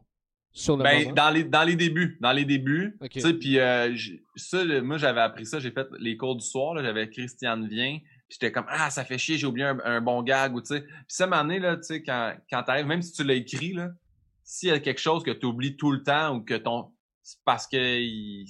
sur le ben, Dans les, dans les débuts, dans les débuts, tu sais, puis euh, ça, moi j'avais appris ça, j'ai fait les cours du soir, j'avais Christiane Vien, puis j'étais comme ah ça fait chier, j'ai oublié un, bon gag ou tu sais, puis ça année là, tu sais quand quand t'arrives, même si tu l'as écrit là, s'il y a quelque chose que tu oublies tout le temps ou que ton c'est parce que il,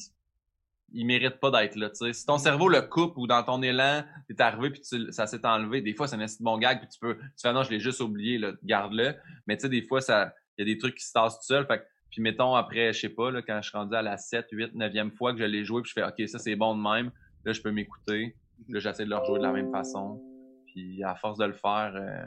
il mérite pas d'être là. Si ton cerveau le coupe ou dans ton élan, t'es arrivé puis ça s'est enlevé, des fois c'est un bon gag puis tu peux, tu fais non je l'ai juste oublié, garde-le. Mais tu sais des fois ça, il y a des trucs qui se tassent tout seul. Fait puis mettons après, je sais pas là, quand je suis rendu à la 7, 8, 9e fois que je l'ai joué puis je fais ok ça c'est bon de même, là je peux m'écouter, là j'essaie de le rejouer de la même façon. Puis à force de le faire, euh,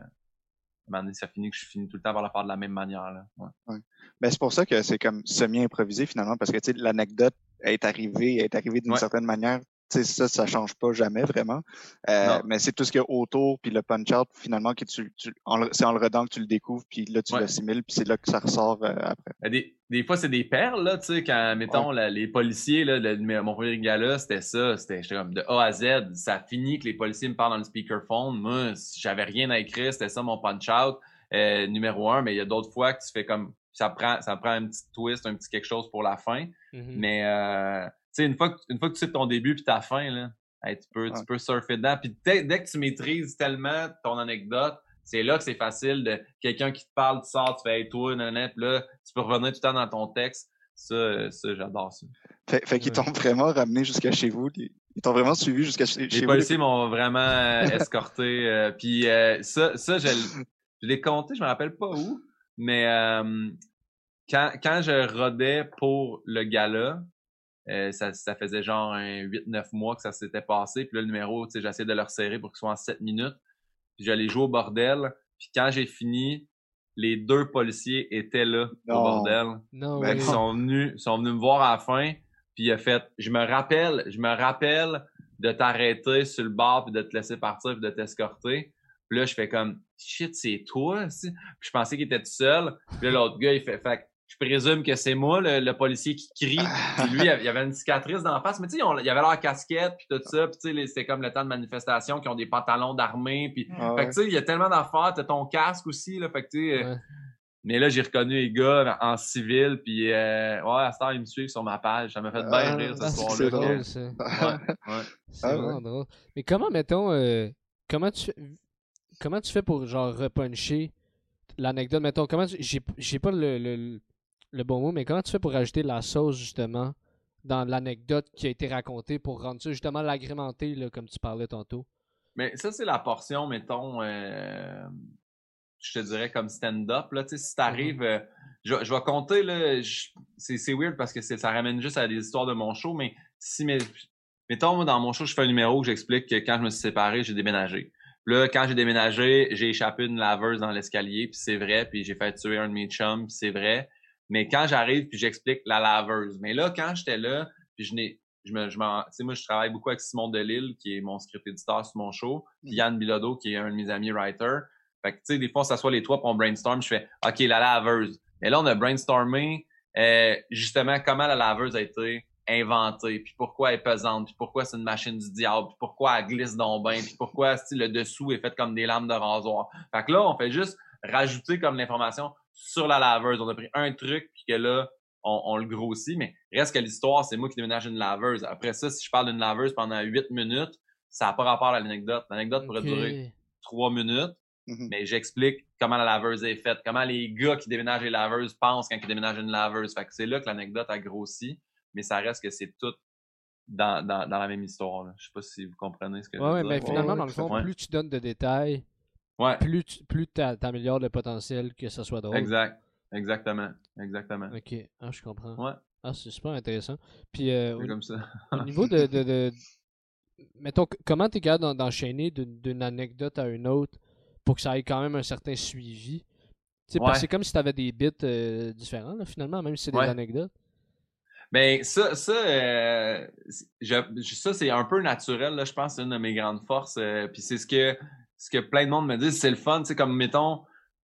ça finit que je finis tout le temps par le faire de la même manière. Là. Ouais. Ben, c'est pour ça que c'est comme semi-improvisé finalement, parce que tu sais, l'anecdote est arrivée, est arrivée d'une certaine manière. Tu ça, ça change pas jamais vraiment. Euh, mais c'est tout ce qu'il y a autour, puis le punch-out, finalement, que tu, c'est en le redant que tu le découvres, puis là, tu l'assimiles, puis c'est là que ça ressort euh, après. Des, des fois, c'est des perles, là, tu sais, quand, mettons, les policiers, là, mon premier gala, c'était ça, c'était comme de A à Z, ça finit que les policiers me parlent dans le speakerphone. Moi, j'avais rien à écrire, c'était ça mon punch-out. Euh, numéro un, mais il y a d'autres fois que tu fais comme ça prend, ça prend un petit twist, un petit quelque chose pour la fin. Mm-hmm. Mais euh, tu sais, une fois que une fois que tu sais ton début puis ta fin, là, tu peux, tu peux surfer dedans. Puis dès, que tu maîtrises tellement ton anecdote, c'est là que c'est facile de quelqu'un qui te parle, tu sors, tu fais hey, toi, nanana, puis là, tu peux revenir tout le temps dans ton texte. Ça, ça j'adore ça. Fait, fait qu'ils t'ont vraiment ramené jusqu'à chez vous. Ils t'ont vraiment suivi jusqu'à chez, vous. Les policiers m'ont vraiment euh, escorté. Euh, puis euh, ça, ça je, je l'ai compté, je me rappelle pas où. Mais euh, quand, quand je rodais pour le gala, euh, ça, ça faisait genre un 8-9 mois que ça s'était passé. Puis là, le numéro, tu sais, j'essayais de le resserrer pour qu'il soit en 7 minutes. Puis j'allais jouer au bordel. Puis quand j'ai fini, les deux policiers étaient là au bordel. Ben, ils sont venus, sont venus me voir à la fin. Puis il a fait, je me rappelle, je me rappelle de t'arrêter sur le bord puis de te laisser partir puis de t'escorter. Puis là, je fais comme shit, c'est toi. Puis je pensais qu'il était tout seul. Puis là, l'autre gars, il fait, fait présume que c'est moi, le, policier qui crie. Puis lui, il y avait une cicatrice dans la face. Mais tu sais, il y avait leur casquette, puis tout ça. Puis tu sais, c'était comme le temps de manifestation, qui ont des pantalons d'armée. Puis, Ah fait que tu sais, il y a tellement d'affaires. T'as ton casque aussi, là. Fait que tu sais, euh, mais là, j'ai reconnu les gars en civil. Puis euh, ouais, à ce temps, ils me suivent sur ma page. Ça m'a fait bien Ah, rire ce Ah, soir-là. c'est drôle, ça. Ouais, ouais. C'est Ah, vraiment ouais. drôle. Mais comment, mettons, euh, comment tu fais, comment tu fais pour genre repuncher l'anecdote, mettons, comment tu- j'ai j'ai pas le, le, le bon mot, mais comment tu fais pour rajouter la sauce justement dans l'anecdote qui a été racontée pour rendre ça justement l'agrémenter comme tu parlais tantôt? Mais ça, c'est la portion, mettons, euh, je te dirais comme stand-up. Là, si t'arrives, euh, je, je vais compter, là, c'est, weird parce que ça ramène juste à des histoires de mon show, mais si, mes- mettons, moi, dans mon show, je fais un numéro où j'explique que quand je me suis séparé, j'ai déménagé. Puis là, quand j'ai déménagé, j'ai échappé une laveuse dans l'escalier, puis c'est vrai, puis j'ai fait tuer un de mes chums, puis c'est vrai. Mais quand j'arrive, puis j'explique la laveuse. Mais là, quand j'étais là, puis je n'ai, je me, je sais, moi, je travaille beaucoup avec Simon Delille, qui est mon script éditeur sur mon show, puis Yann Bilodeau, qui est un de mes amis writer. Fait que, tu sais, des fois, on s'assoit les trois, puis on brainstorm, je fais, OK, la laveuse. Mais là, on a brainstormé, euh, justement, comment la laveuse a été inventée, puis pourquoi elle est pesante, puis pourquoi c'est une machine du diable, puis pourquoi elle glisse dans le bain, puis pourquoi, le dessous est fait comme des lames de rasoir. Fait que là, on fait juste rajouter comme l'information sur la laveuse. On a pris un truc, puis que là, on, on le grossit, mais reste que l'histoire, c'est moi qui déménage une laveuse. Après ça, si je parle d'une laveuse pendant huit minutes, ça n'a pas rapport à l'anecdote. L'anecdote pourrait durer trois minutes, Mhm. mais j'explique comment la laveuse est faite, comment les gars qui déménagent les laveuses pensent quand ils déménagent une laveuse. Fait que c'est là que l'anecdote a grossi, mais ça reste que c'est tout dans, dans, dans la même histoire. Là. Je sais pas si vous comprenez ce que je veux ouais, dire. mais Ouais, finalement, ouais, dans le fond, plus tu donnes de détails, Ouais, plus tu plus t'améliores le potentiel que ça soit drôle. exact. Exactement. Exactement. Ok, ah, je comprends. Ouais, Ah, c'est super intéressant. Puis, euh, au, comme ça. au niveau de, de, de- Mettons, comment t'es capable d'en- d'enchaîner d'une anecdote à une autre pour que ça ait quand même un certain suivi? Parce que c'est comme si t'avais des bits euh, différents, là, finalement, même si c'est des Ouais. anecdotes. Ben ça, ça, euh, je- ça c'est un peu naturel. Là, je pense c'est une de mes grandes forces. Puis c'est ce que ce que plein de monde me dit, c'est le fun. Tu sais, comme mettons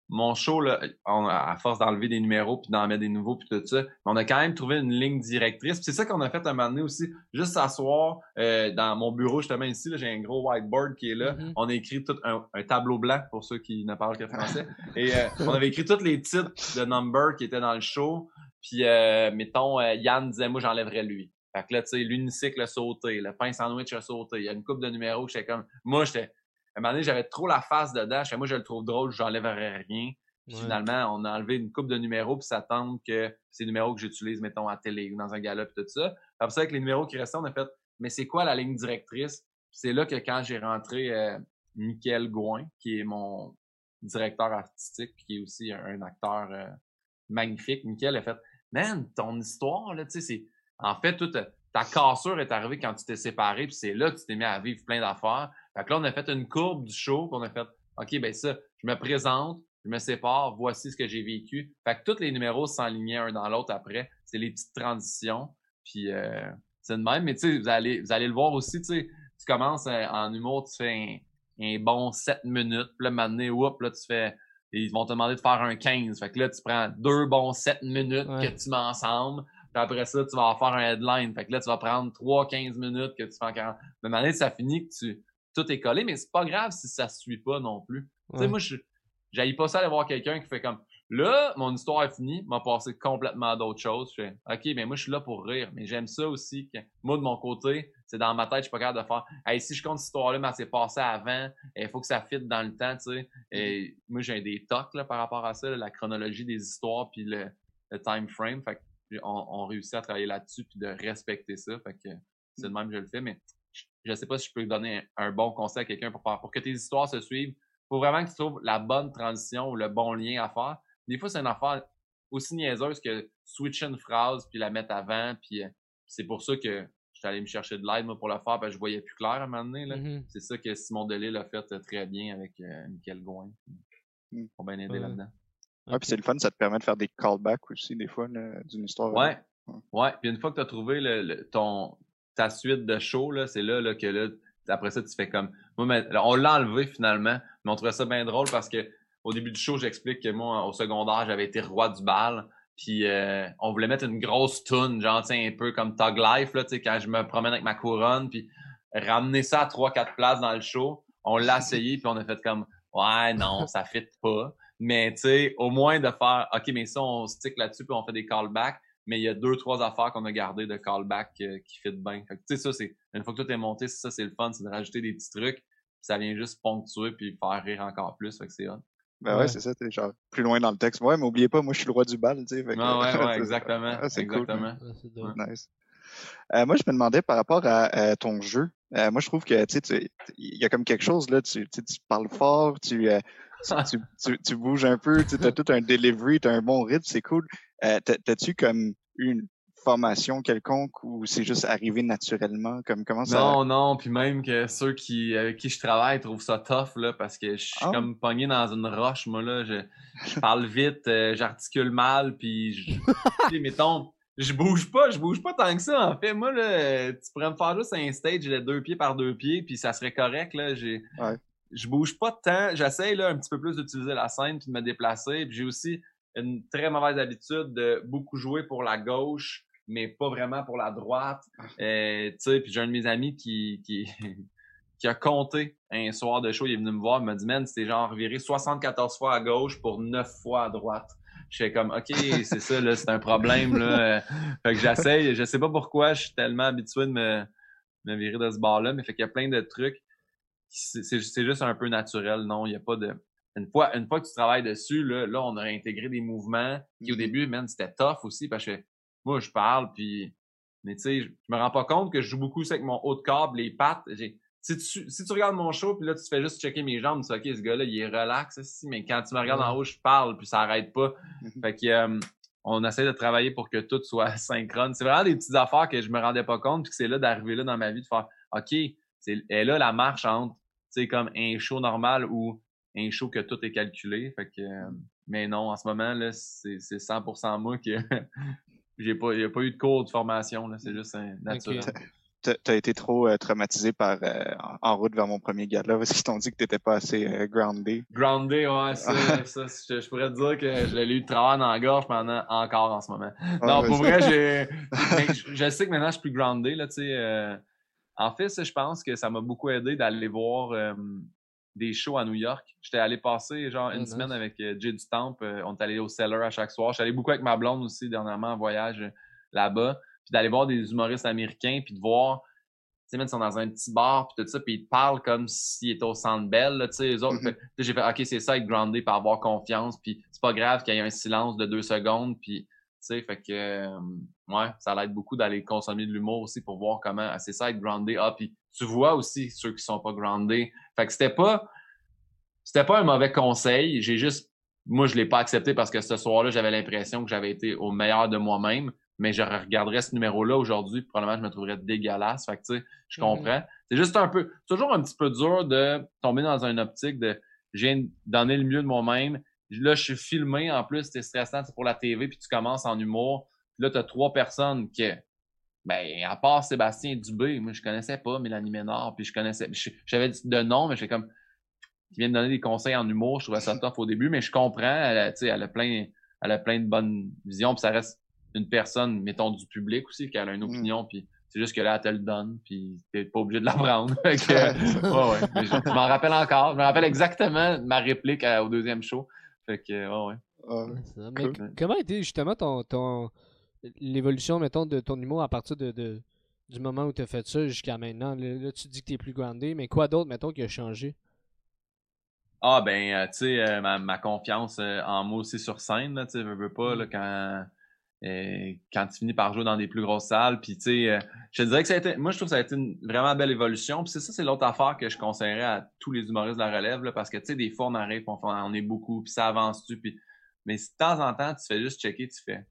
mon show là, on, à force d'enlever des numéros puis d'en mettre des nouveaux puis tout ça, mais on a quand même trouvé une ligne directrice. Puis c'est ça qu'on a fait un moment donné aussi. Juste s'asseoir euh, dans mon bureau justement ici, là, j'ai un gros whiteboard qui est là. Mhm. On a écrit tout un, un tableau blanc pour ceux qui ne parlent que français. Et euh, on avait écrit tous les titres de number qui étaient dans le show. Puis, euh, mettons, euh, Yann disait, moi, j'enlèverais lui. Fait que là, tu sais, l'unicycle a sauté, le pain sandwich a sauté. Il y a une coupe de numéros, j'étais comme, moi, j'étais, à un moment donné, j'avais trop la face dedans. Je fais, moi, je le trouve drôle, j'enlèverais rien. Puis Ouais. finalement, on a enlevé une coupe de numéros, puis ça tente que des numéros que j'utilise, mettons, à télé ou dans un gala, puis tout ça. Puis Après ça, avec les numéros qui restaient, on a fait, mais c'est quoi la ligne directrice? Puis c'est là que quand j'ai rentré euh, Michael Gouin, qui est mon directeur artistique, qui est aussi un, un acteur euh, magnifique, Michael a fait, man, ton histoire, là, tu sais, c'est, en fait, toute ta cassure est arrivée quand tu t'es séparé, puis c'est là que tu t'es mis à vivre plein d'affaires. Fait que là, on a fait une courbe du show, puis on a fait, OK, ben ça, je me présente, je me sépare, voici ce que j'ai vécu. Fait que tous les numéros s'enlignaient un dans l'autre après. C'est les petites transitions. Puis euh, c'est de même, mais tu sais, vous allez, vous allez le voir aussi, tu sais, tu commences euh, en humour, tu fais un, un bon 7 minutes, puis là, maintenant, whoop, là, tu fais. Ils vont te demander de faire un 15. Fait que là, tu prends deux bons 7 minutes Ouais. que tu mets ensemble. Puis après ça, tu vas en faire un headline. Fait que là, tu vas prendre 3-15 minutes que tu fais en 40. De manière, ça finit que tu. Tout est collé, mais c'est pas grave si ça se suit pas non plus. Tu sais, moi, je j'aille pas ça aller voir quelqu'un qui fait comme là, mon histoire est finie, m'a passé complètement à d'autres choses. Je fais OK, mais moi, je suis là pour rire. Mais j'aime ça aussi que moi, de mon côté, c'est dans ma tête, je suis pas capable de faire Hey, si je compte cette histoire-là, mais elle s'est passée avant, il faut que ça fitte dans le temps, tu sais. Et moi, j'ai des tocs là, par rapport à ça, là, la chronologie des histoires puis le, le time frame. Fait on, on réussit à travailler là-dessus puis de respecter ça. Fait que c'est de même que je le fais, mais je, je sais pas si je peux donner un, un bon conseil à quelqu'un pour pour que tes histoires se suivent. Faut vraiment que tu trouves la bonne transition ou le bon lien à faire. Des fois, c'est une affaire aussi niaiseuse que switcher une phrase puis la mettre avant. Puis euh, c'est pour ça que je suis allé me chercher de l'aide moi pour le faire parce que je voyais plus clair à un moment donné. Là. Mhm. C'est ça que Simon Delille a fait euh, très bien avec euh, Michael Gouin. Mm. Ils ont bien aidé Ouais. là-dedans. Ouais, puis c'est le fun, ça te permet de faire des callbacks aussi, des fois, là, d'une histoire. Ouais. Ouais. Ouais. Puis une fois que tu as trouvé le, le- ton, ta suite de show, là, c'est là, là, que là, après ça, tu fais comme. Moi, on l'a enlevé finalement, mais on trouvait ça bien drôle parce que au début du show, j'explique que moi, au secondaire, j'avais été roi du bal. Puis euh, on voulait mettre une grosse toune, genre un peu comme Tug Life, là, quand je me promène avec ma couronne, puis ramener ça à trois, quatre places dans le show. On l'a essayé, puis on a fait comme Ouais, non, ça fit pas. Mais tu sais, au moins de faire OK, mais ça, on stick là-dessus, puis on fait des callbacks. Mais il y a deux, trois affaires qu'on a gardées de callback euh, qui fit bien. Fait tu sais, ça, c'est. Une fois que tout est monté, ça, c'est le fun, c'est de rajouter des petits trucs. Puis ça vient juste ponctuer puis faire rire encore plus. Fait que c'est hot. Ben ouais, c'est ça, t'es genre plus loin dans le texte. Ouais, mais oubliez pas, moi je suis le roi du bal, tu sais. Ah ouais, ouais, exactement. c'est exactement. Cool. Nice. Euh, moi, je me demandais par rapport à ton jeu. Euh, moi, je trouve que tu sais, il y a comme quelque chose là. Tu, tu parles fort, tu, euh, tu, tu, tu, bouges un peu, tu as tout un delivery, tu as un bon rythme, c'est cool. Euh, T'as-tu comme une formation quelconque ou c'est juste arrivé naturellement? Comme, comment ça... Non, non, puis même que ceux qui, avec qui je travaille trouvent ça tough, là, parce que je suis ah. comme pogné dans une roche, moi, là. Je, je parle vite, euh, j'articule mal, puis je, mettons, je bouge pas, je bouge pas tant que ça, en fait. Moi, là, tu pourrais me faire juste un stage de deux pieds par deux pieds, puis ça serait correct, là. J'ai... Ouais. Je bouge pas tant. J'essaye, là, un petit peu plus d'utiliser la scène puis de me déplacer. Puis j'ai aussi une très mauvaise habitude de beaucoup jouer pour la gauche mais pas vraiment pour la droite. Ah. Euh, tu sais, puis j'ai un de mes amis qui, qui, qui a compté un soir de show, il est venu me voir, il m'a dit, man, c'était genre viré 74 fois à gauche pour 9 fois à droite. Je fais comme, OK, c'est ça, là, c'est un problème, là. fait que j'essaye, je sais pas pourquoi, je suis tellement habitué de me, me virer de ce bord-là, mais fait qu'il y a plein de trucs. C'est juste un peu naturel, non, il y a pas de... Une fois, une fois que tu travailles dessus, là, là on a intégré des mouvements qui, au mm-hmm. début, man, c'était tough aussi, parce que moi, je parle, puis. Mais tu sais, je me rends pas compte que je joue beaucoup avec mon haut de câble, les pattes. Si tu, si tu regardes mon show, puis là, tu fais juste checker mes jambes, tu dis, OK, ce gars-là, il est relax, aussi. mais quand tu me regardes en haut, je parle, puis ça arrête pas. Mm-hmm. fait que, euh, on essaie de travailler pour que tout soit synchrone. C'est vraiment des petites affaires que je me rendais pas compte, puis que c'est là d'arriver là dans ma vie, de faire, OK, c'est là la marche entre, tu sais, comme un show normal ou un show que tout est calculé. Fait que, euh, mais non, en ce moment, là, c'est 100% moi qui, J'ai pas, il n'y a pas eu de cours de formation, là. C'est juste un naturel. Tu T'as été trop euh, traumatisé par euh, en route vers mon premier gars-là parce qu'ils t'ont dit que t'étais pas assez euh, groundé. Groundé, ouais, ça, ça je, pourrais te dire que je l'ai eu de travail dans la gorge pendant encore en ce moment. non, pour vrai, j'ai. je, sais que maintenant je suis plus groundé, là, tu sais. en fait, ça, je pense que ça m'a beaucoup aidé d'aller voir des shows à New York. J'étais allé passer genre une semaine avec euh, Jay du euh, on est allé au Cellar à chaque soir. J'allais beaucoup avec ma blonde aussi dernièrement en voyage euh, là-bas. Puis d'aller voir des humoristes américains, puis de voir, tu sais, ils sont dans un petit bar, puis tout ça, puis ils te parlent comme s'ils étaient au centre belle, tu sais, les autres. Mm-hmm. J'ai fait, OK, c'est ça, être groundé, pour avoir confiance, puis c'est pas grave qu'il y ait un silence de deux secondes, puis, tu sais, fait que, ouais, ça l'aide beaucoup d'aller consommer de l'humour aussi pour voir comment, ah, c'est ça, être groundé. Ah, puis tu vois aussi ceux qui sont pas groundés. Fait que c'était pas, c'était pas un mauvais conseil. J'ai juste, moi, je l'ai pas accepté parce que ce soir-là, j'avais l'impression que j'avais été au meilleur de moi-même. Mais je regarderais ce numéro-là aujourd'hui, probablement, je me trouverais dégueulasse. Fait que, tu sais, je mhm. comprends. C'est juste un peu, toujours un petit peu dur de tomber dans une optique de, j'ai donné le mieux de moi-même. Là, je suis filmé. En plus, c'est stressant, c'est pour la TV, puis tu commences en humour. Puis là, tu as trois personnes qui, ben, à part Sébastien Dubé, moi, je connaissais pas Mélanie Ménard, puis je connaissais, j'avais de nom, mais j'ai comme, qui vient de donner des conseils en humour, je trouvais ça tough au début, mais je comprends, elle a, elle a plein, elle a plein de bonnes visions, puis ça reste une personne, mettons, du public aussi, qui a une mm. opinion, puis c'est juste que là, elle te le donne, puis t'es pas obligé de la prendre. ouais, ouais. je, m'en rappelle encore, je me rappelle exactement ma réplique au deuxième show. Fait que, ouais, ouais. Mais comment a été justement ton, ton l'évolution, mettons, de ton humour à partir de, du moment où tu as fait ça jusqu'à maintenant? Là, tu dis que tu es plus groundé, mais quoi d'autre, mettons, qui a changé? Ah, ben, euh, tu sais, euh, ma, confiance euh, en moi aussi sur scène, tu sais, veux, veux pas, là, mm. quand, quand tu finis par jouer dans des plus grosses salles. Puis, tu sais, je te dirais que ça a été, moi, je trouve que ça a été une vraiment belle évolution. Puis, c'est ça, c'est l'autre affaire que je conseillerais à tous les humoristes de la relève, là, parce que, tu sais, des fois, on arrive, on, on est beaucoup, puis ça avance-tu, puis... Mais si de temps en temps, tu fais juste checker, tu fais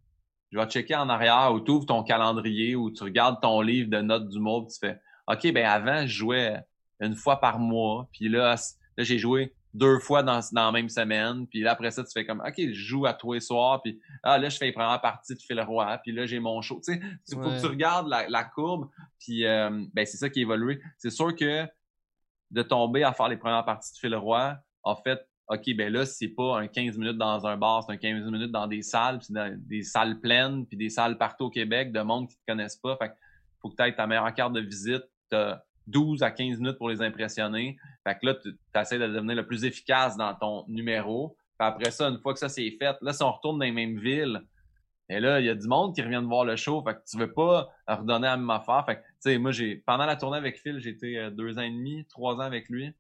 je vais checker en arrière ou tu ouvres ton calendrier ou tu regardes ton livre de notes du mois tu fais OK, ben avant, je jouais une fois par mois. Puis là, là j'ai joué deux fois dans, dans la même semaine. Puis là, après ça, tu fais comme, OK, je joue à tous les soirs. Puis ah, là, je fais les premières parties de Phil Roy. Puis là, j'ai mon show. Tu sais, il faut que tu regardes la, la courbe. Puis euh, ben, c'est ça qui a évolué. C'est sûr que de tomber à faire les premières parties de Phil Roy, en fait, OK, ben là, c'est pas un 15 minutes dans un bar, c'est un 15 minutes dans des salles, puis dans des salles pleines, puis des salles partout au Québec de monde qui te connaissent pas. Fait faut que tu aies ta meilleure carte de visite. T'as 12 à 15 minutes pour les impressionner. Fait que là, tu essaies de devenir le plus efficace dans ton numéro. Puis après ça, une fois que ça c'est fait, là, si on retourne dans les mêmes villes, et là, il y a du monde qui revient de voir le show. Fait que tu veux pas redonner la même affaire. Fait que, tu sais, moi, j'ai, pendant la tournée avec Phil, été euh, deux ans et demi, trois ans avec lui.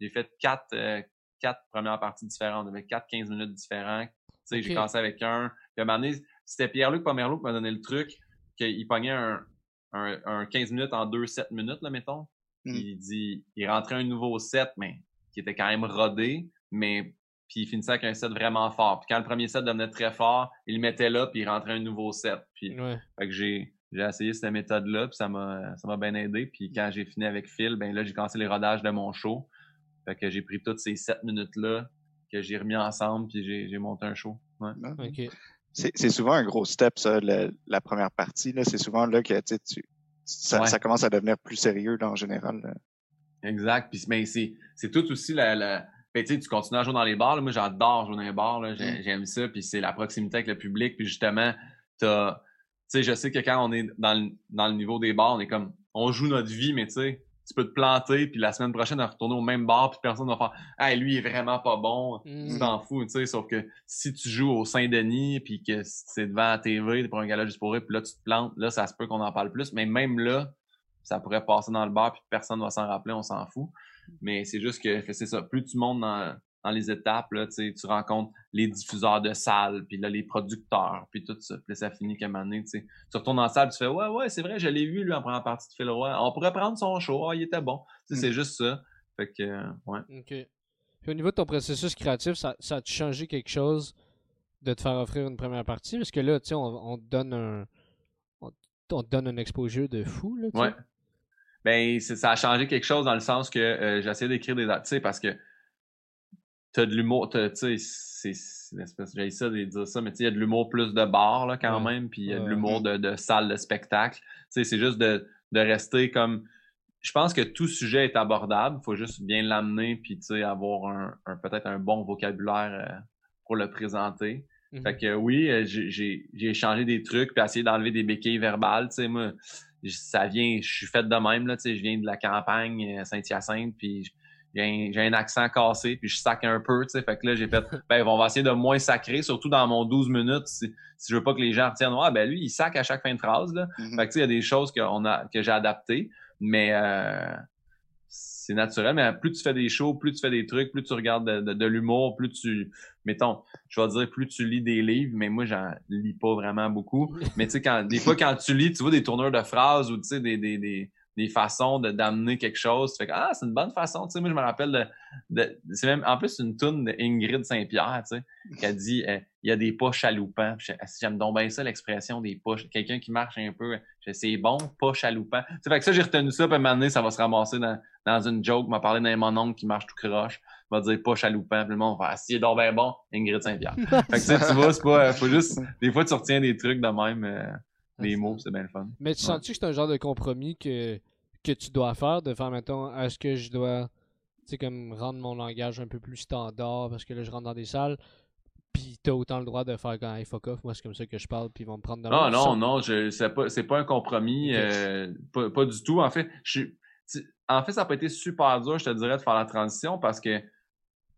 J'ai fait quatre, euh, quatre premières parties différentes, avec quatre 15 minutes différents. Tu sais, j'ai commencé avec un. Puis à un moment donné, c'était Pierre-Luc Pomerleau qui m'a donné le truc, qu'il pognait un, un, un, 15 minutes en 2-7 minutes, là, mettons. Hmm. Il dit, il rentrait un nouveau set, mais qui était quand même rodé, mais puis il finissait avec un set vraiment fort. Puis quand le premier set devenait très fort, il le mettait là, puis il rentrait un nouveau set. Puis fait que j'ai j'ai essayé cette méthode-là, puis ça m'a ça m'a bien aidé. Puis quand j'ai fini avec Phil, ben là j'ai commencé les rodages de mon show. Fait que j'ai pris toutes ces sept minutes-là que j'ai remis ensemble, puis j'ai monté un show. Ouais. C'est souvent un gros step, ça, la première partie. C'est souvent là que tu, ça, ça, commence à devenir plus sérieux là, en général. Exact. Puis mais c'est tout aussi la, la ben, tu continues à jouer dans les bars. Moi, j'adore jouer dans les bars. Mm. J'aime ça. Puis c'est la proximité avec le public. Puis justement, t'as. Tu sais, je sais que quand on est dans le, dans le niveau des bars, on est comme. On joue notre vie, mais tu sais, tu peux te planter, puis la semaine prochaine, retourner au même bar, puis personne va faire Hey, lui, il est vraiment pas bon. Tu mm. t'en fous, tu sais. Sauf que si tu joues au Saint-Denis, puis que c'est devant la TV, t'es pour un gala juste pour puis là, tu te plantes, là, ça se peut qu'on en parle plus. Mais même là, ça pourrait passer dans le bar, puis personne va s'en rappeler, on s'en fout. Mais c'est juste que, c'est ça. Plus tu montes dans, dans les étapes, là, tu rencontres les diffuseurs de salles, puis là, les producteurs, puis tout ça. Puis ça finit moment donné, tu retournes en salle, tu fais Ouais, ouais, c'est vrai, je l'ai vu, lui, en première partie de Phil Roy. On pourrait prendre son show, ah, il était bon. Mm. C'est juste ça. Fait que, euh, ouais. OK. Puis au niveau de ton processus créatif, ça, ça a changé quelque chose de te faire offrir une première partie? Parce que là, tu sais, on, on, te donne un. On, te donne un exposure de fou, là. Ouais. Ben, ça a changé quelque chose dans le sens que euh, j'essaie d'écrire des. Tu sais, parce que t'as de l'humour, tu sais, c'est j'ai ça de dire ça, mais tu sais, il y a de l'humour plus de bar, là, quand même, puis il y a de l'humour de, de, salle de spectacle. Tu sais, c'est juste de, de rester comme... Je pense que tout sujet est abordable, il faut juste bien l'amener, puis tu sais, avoir un, peut-être un bon vocabulaire euh, pour le présenter. Mm-hmm. Fait que oui, euh, j'ai échangé des trucs, puis essayé d'enlever des béquilles verbales, tu sais, moi, ça vient, je suis fait de même, là, tu sais, je viens de la campagne Saint-Hyacinthe, puis j'ai un, accent cassé, puis je sac un peu, tu sais. Fait que là, j'ai fait, ben, on va essayer de moins sacrer, surtout dans mon 12 minutes, si, si je veux pas que les gens retiennent, ah, ben, lui, il sac à chaque fin de phrase, là. Mm-hmm. Fait que, tu sais, il y a des choses qu'on a, que j'ai adaptées, mais, euh, c'est naturel, mais plus tu fais des shows, plus tu fais des trucs, plus tu regardes de, de, l'humour, plus tu, mettons, je vais dire, plus tu lis des livres, mais moi, j'en lis pas vraiment beaucoup. Mais tu sais, quand, des fois, quand tu lis, tu vois des tourneurs de phrases ou, tu sais, des, des, des des façons d'amener quelque chose. Tu fais ah, c'est une bonne façon. Tu sais, moi, je me rappelle de, c'est même, en plus, une toune d'Ingrid Saint-Pierre, tu sais, qui a dit, euh, il y a des pas chaloupants. J'aime donc bien ça, l'expression des pas. Quelqu'un qui marche un peu, c'est bon, pas chaloupant. Tu fait que ça, j'ai retenu ça, puis à un moment donné, ça va se ramasser dans, dans une joke. m'a parlé d'un mon oncle qui marche tout croche. va dire pas chaloupant. Puis le monde va, ah, est donc bien bon, Ingrid Saint-Pierre. fait que tu vois, c'est pas, faut juste, des fois, tu retiens des trucs de même. Euh, des mots, c'est bien le fun. Mais tu sens-tu que c'est un genre de compromis que que tu dois faire, de faire, mettons, est-ce que je dois, tu sais, comme rendre mon langage un peu plus standard parce que là, je rentre dans des salles, puis t'as autant le droit de faire quand hey, fuck off, moi c'est comme ça que je parle, puis ils vont me prendre de Non, non, non, c'est pas, pas un compromis, euh, pas, du tout. En fait, je en fait, ça n'a pas été super dur, je te dirais, de faire la transition parce que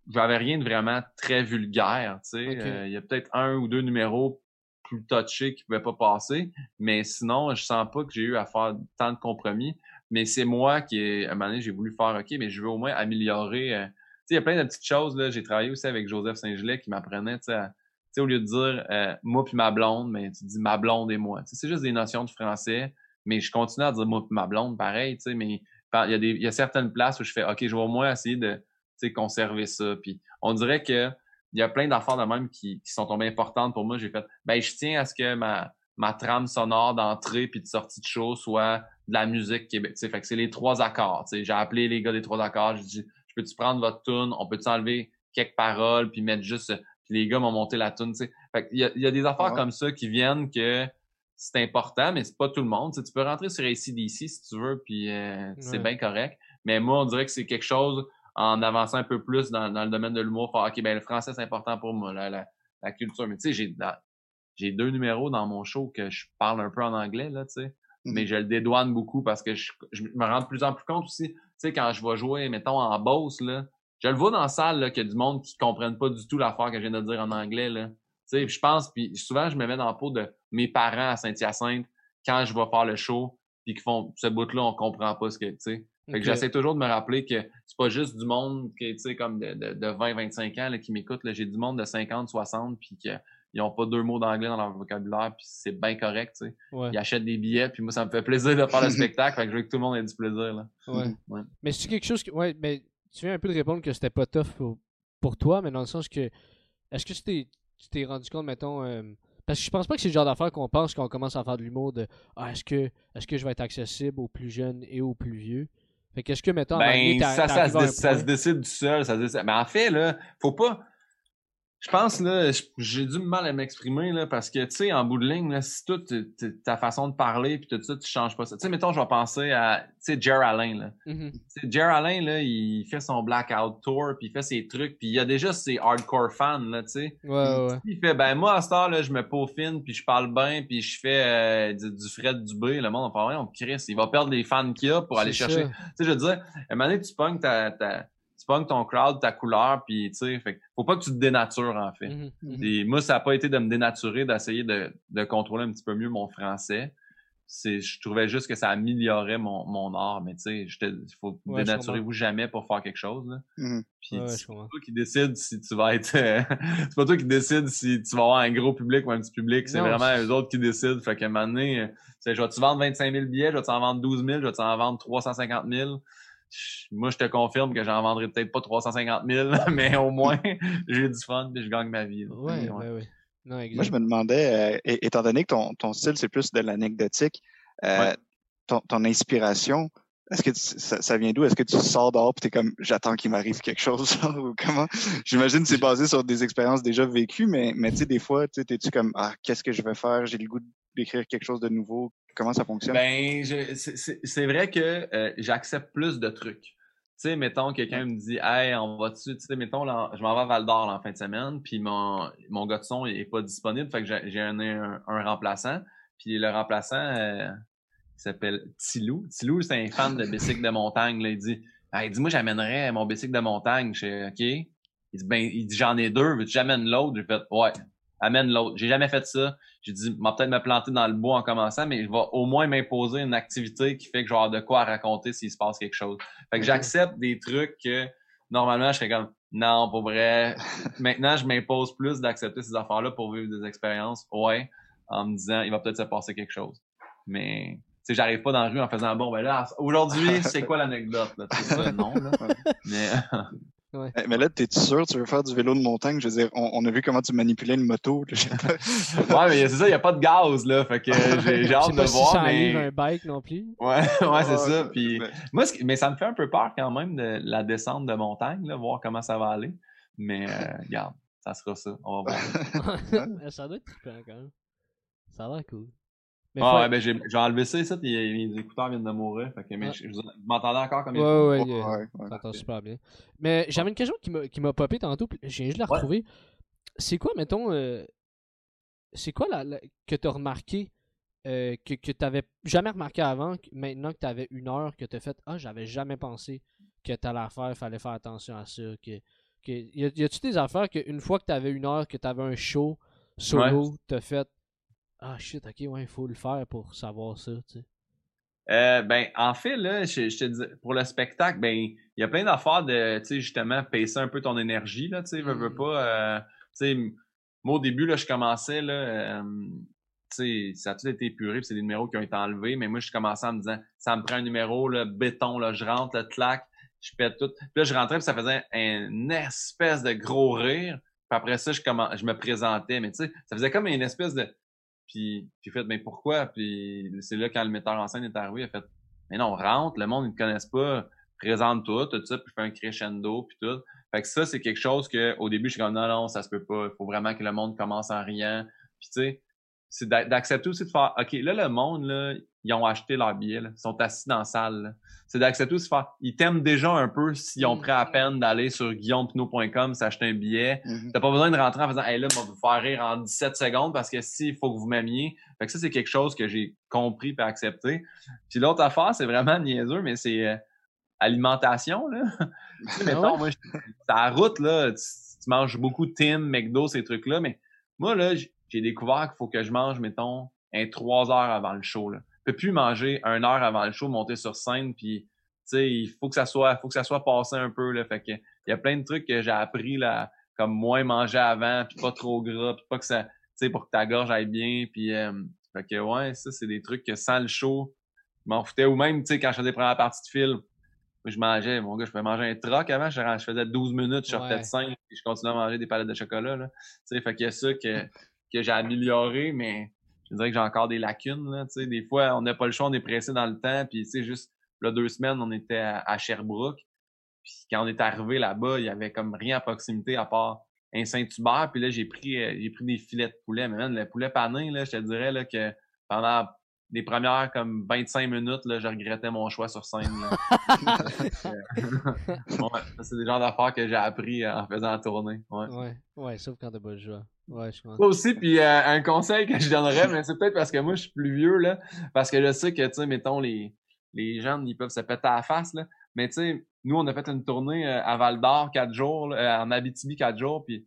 j'avais rien de vraiment très vulgaire, tu sais. Euh, il y a peut-être un ou deux numéros plus touchés qui pouvaient pas passer, mais sinon, je sens pas que j'ai eu à faire tant de compromis. Mais c'est moi qui, à un moment donné, j'ai voulu faire, OK, mais je veux au moins améliorer. Euh, il y a plein de petites choses, là. J'ai travaillé aussi avec Joseph Saint-Gelais qui m'apprenait, tu sais, au lieu de dire euh, moi puis ma blonde, mais tu dis ma blonde et moi. c'est juste des notions de français, mais je continue à dire moi puis ma blonde, pareil, mais il y, a y a certaines places où je fais OK, je vais au moins essayer de conserver ça. Puis on dirait que il y a plein d'affaires de même qui, qui sont tombées importantes pour moi. J'ai fait ben je tiens à ce que ma, ma trame sonore d'entrée puis de sortie de show soit de la musique québécoise. Fait que c'est les trois accords. J'ai appelé les gars des trois accords, j'ai dit je peux-tu prendre votre tune, on peut-tu enlever quelques paroles, puis mettre juste, puis les gars m'ont monté la tune. Fait il y a, y a des affaires Ouais. comme ça qui viennent que c'est important, mais c'est pas tout le monde. Tu sais, tu peux rentrer sur ACDC si tu veux, puis euh, c'est bien correct. Mais moi, on dirait que c'est quelque chose, en avançant un peu plus dans, dans le domaine de l'humour, faire, OK, ben le français, c'est important pour moi, la, la, la culture. Mais tu sais, j'ai deux numéros dans mon show que je parle un peu en anglais, là, tu sais. Mhm. Mais je le dédouane beaucoup parce que je, je me rends de plus en plus compte aussi, tu sais, quand je vais jouer, mettons, en Beauce, là, je le vois dans la salle, là, qu'il y a du monde qui comprennent pas du tout l'affaire que je viens de dire en anglais, là. Tu sais, je pense, puis souvent, je me mets dans la peau de mes parents à Saint-Hyacinthe quand je vais faire le show, puis qui font ce bout-là, on comprend pas ce que, tu sais. Fait que Ok. j'essaie toujours de me rappeler que c'est pas juste du monde qui, sais, comme de, de, de 20, 25 ans, là, qui m'écoute. J'ai du monde de 50, 60, puis qui ils ont pas deux mots d'anglais dans leur vocabulaire, puis c'est bien correct, tu sais. Ouais. Ils achètent des billets, puis moi, ça me fait plaisir de faire le spectacle, fait que je veux que tout le monde ait du plaisir, là. Ouais. Ouais. Mais c'est quelque chose que. Ouais, mais tu viens un peu de répondre que c'était pas tough pour, pour toi, mais dans le sens que. Est-ce que tu t'es, tu t'es rendu compte, mettons. euh, parce que je pense pas que c'est le genre d'affaire qu'on pense quand on commence à faire de l'humour de Ah, est-ce que, est-ce que je vais être accessible aux plus jeunes et aux plus vieux? Fait qu'est-ce que, mettons, un moment donné, Ben, t'as- ça, ça, se, ça se décide du seul. Ça se décide. Mais en fait, là, faut pas. Je pense, là, j'ai du mal à m'exprimer, là, parce que, tu sais, en bout de ligne, là, si toute ta façon de parler, puis tout ça, tu changes pas ça. Tu sais, mettons, je vais penser à, tu sais, Jer Alain, là. Sais, Jer Alain, là, il fait son Blackout Tour, puis il fait ses trucs, puis il y a déjà ses hardcore fans, là, tu sais. Ouais, ouais. Il fait, ben moi, à cette heure, là, je me peaufine, puis je parle bien, puis je fais euh, du, du Fred Dubé. Le monde faire, ouais, on Chris, il va perdre les fans qu'il a pour aller chercher. Tu sais, je veux dire, à un moment donné, tu pognes ta, ta, tu pognes ton crowd, ta couleur, puis tu sais, faut pas que tu te dénatures, en fait. Mhm. Mhm. Et moi, ça a pas été de me dénaturer, d'essayer de, de contrôler un petit peu mieux mon français. C'est, je trouvais juste que ça améliorait mon, mon art, mais tu sais, faut Ouais, dénaturez-vous jamais pour faire quelque chose, là. Mhm. Puis Ouais, c'est pas toi qui décide si tu vas être, euh, c'est pas toi qui décide si tu vas avoir un gros public ou un petit public, c'est Non, vraiment eux autres qui décident. Fait qu'à un moment donné, euh, je vais-tu vendre 25 000 billets, je vais-tu en vendre 12 000, je vais-tu en vendre 350 000? Moi, je te confirme que j'en vendrai peut-être pas 350 000, mais au moins, j'ai du fun et je gagne ma vie. là. Ouais, Ouais. ouais, ouais. Non, exact. Moi, je me demandais, euh, étant donné que ton, ton style, c'est plus de l'anecdotique, euh, Ouais. ton, ton inspiration, est-ce que tu- ça, ça vient d'où? Est-ce que tu sors dehors et t'es comme, j'attends qu'il m'arrive quelque chose? ou comment? J'imagine que c'est basé sur des expériences déjà vécues, mais, mais tu sais, des fois, tu sais, t'es-tu comme, ah, qu'est-ce que je vais faire? J'ai le goût d'écrire quelque chose de nouveau? Comment ça fonctionne? Ben, c'est- vrai que euh, j'accepte plus de trucs. Tu sais, mettons, quelqu'un me dit, hey, on va-tu, tu sais, mettons, je m'en vais à Val d'Or en fin de semaine, puis mon, mon gars de son il est pas disponible, fait que j'ai un, un, un remplaçant, puis le remplaçant, euh, il s'appelle Tilou. Tilou, c'est un fan de bicycle de montagne, là, il dit, hey, dis moi, j'amènerais mon bicycle de montagne, je fais, OK. Il dit, ben, il dit, j'en ai deux, veux-tu j'amène l'autre? J'ai fait, ouais, amène l'autre. J'ai jamais fait ça. J'ai dit, m'a peut-être me planter dans le bois en commençant, mais je vais au moins m'imposer une activité qui fait que je vais avoir de quoi à raconter s'il se passe quelque chose. Fait que j'accepte des trucs que normalement je serais comme non, pour vrai. Maintenant, je m'impose plus d'accepter ces affaires-là pour vivre des expériences. Ouais, en me disant il va peut-être se passer quelque chose. Mais tu sais, j'arrive pas dans la rue en faisant bon ben là, aujourd'hui, c'est quoi l'anecdote? là? C'est ça, non, là. Mais Eh, Mais là, t'es-tu sûr tu veux faire du vélo de montagne? Je veux dire, on, on a vu comment tu manipulais une moto. ouais, mais c'est ça, il y a pas de gaz, là. Fait que j'ai hâte de pas si voir. ça mais... un bike non plus. Ouais, ouais, c'est ça. Puis mais- moi, ce qui- mais ça me fait un peu peur quand même de la descente de montagne, là, voir comment ça va aller. Mais euh, regarde, ça sera ça. On va voir. ça doit être trippant quand même. Ça a l'air cool. Mais Ah faut- ouais, ben j'ai j'ai enlevé ça, ça, puis mes écouteurs viennent de mourir. Fait que, mais je- vous m'entendez encore comme il Ouais, faut? ouais, Ouais, ouais, ouais. super bien. Mais j'avais une question qui m'a qui m'a popé tantôt, puis j'ai juste la Ouais. retrouver. C'est quoi, mettons, euh, c'est quoi la, la- que tu as remarqué euh, que, que tu n'avais jamais remarqué avant, que maintenant que tu avais une heure, que tu as fait Ah, j'avais jamais pensé que tu allais faire, fallait faire attention à ça. Que, que, y a- y a-tu des affaires qu'une fois que tu avais une heure, que tu avais un show solo, tu as fait Ah shit, ok, ouais, il faut le faire pour savoir ça, tu sais. Euh, ben, en fait, là, je, je te dis, pour le spectacle, ben, il y a plein d'affaires de, tu sais, justement, pacer un peu ton énergie, là, tu sais, veux, veux Mm. pas, euh, tu sais, moi, au début, là, je commençais, là, euh, tu sais, ça a tout été épuré, puis c'est des numéros qui ont été enlevés, mais moi, je commençais en me disant, ça me prend un numéro, là, béton, là, je rentre, le clac, je pète tout. Puis là, je rentrais, puis ça faisait un espèce de gros rire, puis après ça, je, je me présentais, mais tu sais, ça faisait comme une espèce de, puis, puis fait, mais pourquoi? Puis c'est là quand le metteur en scène est arrivé, il a fait, mais non, rentre, le monde, ils ne connaissent pas. présente tout, tout ça, puis fais un crescendo, puis tout. Fait que ça, c'est quelque chose que au début, je suis comme non, non, ça se peut pas. Il faut vraiment que le monde commence en riant. Puis tu sais, c'est d'accepter aussi de faire OK, là, le monde, là, ils ont acheté leur billet, là, ils sont assis dans la salle. C'est d'accepter aussi de faire. Ils t'aiment déjà un peu s'ils ont pris à mm-hmm. peine d'aller sur guillaumepinot.com s'acheter un billet. Mm-hmm. T'as pas besoin de rentrer en faisant Hey là, on va vous faire rire en 17 secondes parce que si, il faut que vous m'aimiez. Fait que ça, c'est quelque chose que j'ai compris et accepté. Puis l'autre affaire, c'est vraiment niaiseux, mais c'est euh, alimentation, là. tu sais, mettons, moi, la route, là, tu, manges beaucoup Tim, McDo, ces trucs-là, mais moi, là, j'ai découvert qu'il faut que je mange, mettons, un trois heures avant le show, là. Je peux plus manger une heure avant le show, monter sur scène, puis, tu sais, il faut que ça soit, faut que ça soit passé un peu, là. Fait que, il y a plein de trucs que j'ai appris, là, comme moins manger avant, puis pas trop gras, puis pas que ça, tu sais, pour que ta gorge aille bien, puis, euh, fait que, ouais, ça, c'est des trucs que sans le show, je m'en foutais. Ou même, tu sais, quand je faisais les premières parties de film, je mangeais, mon gars, je pouvais manger un troc avant, je, faisais 12 minutes, je sortais de 5, et je continuais à manger des palettes de chocolat, là. Tu sais, fait qu'il y a ça que, que j'ai amélioré, mais je dirais que j'ai encore des lacunes, là, tu sais. Des fois, on n'a pas le choix, on est pressé dans le temps, puis tu sais, juste, là, deux semaines, on était à, Sherbrooke, puis quand on est arrivé là-bas, il y avait comme rien à proximité à part un Saint-Hubert, puis là, j'ai pris, euh, j'ai pris des filets de poulet, mais même, le poulet pané, là, je te dirais, là, que pendant les premières comme 25 minutes, là, je regrettais mon choix sur scène. c'est des genres d'affaires que j'ai appris en faisant la tournée. Ouais, ouais, ouais sauf quand t'as pas le choix. Ouais, je Moi aussi, puis euh, un conseil que je donnerais, mais c'est peut-être parce que moi, je suis plus vieux, là, parce que je sais que, tu sais, mettons, les, les gens, ils peuvent se péter à la face, là. Mais, tu sais, nous, on a fait une tournée euh, à Val-d'Or quatre jours, euh, en Abitibi quatre jours, puis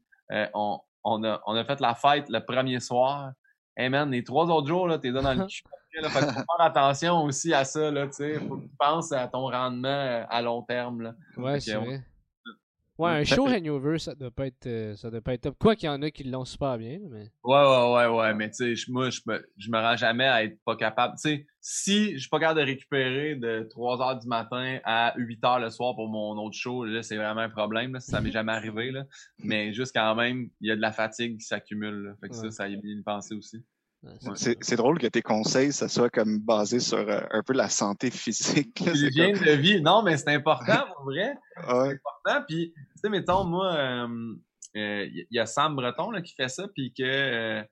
on, on, a, on a fait la fête le premier soir. Hey man, les trois autres jours, là, t'es dans le cul. Là, faut faire attention aussi à ça, là, tu sais. Faut que tu penses à ton rendement à long terme, là. Ouais, c'est vrai. Ouais, un show hangover, ça doit pas être, euh, ça doit pas être top. Quoi qu'il y en a qui l'ont super bien, mais. Ouais, ouais, ouais, ouais, mais tu sais, moi, je me, je me rends jamais à être pas capable. Tu sais, si je suis pas capable de récupérer de 3 heures du matin à 8 heures le soir pour mon autre show, là, c'est vraiment un problème, là, ça m'est jamais arrivé, là. Mais juste quand même, il y a de la fatigue qui s'accumule, Fait que ça, ça y est bien pensé aussi. C'est drôle que tes conseils, ça soit comme basé sur euh, un peu la santé physique. L'hygiène de vie. Non, mais c'est important, pour vrai. C'est important. Puis, tu sais, mettons, moi, il euh, euh, y a Sam Breton là, qui fait ça, puis que, tu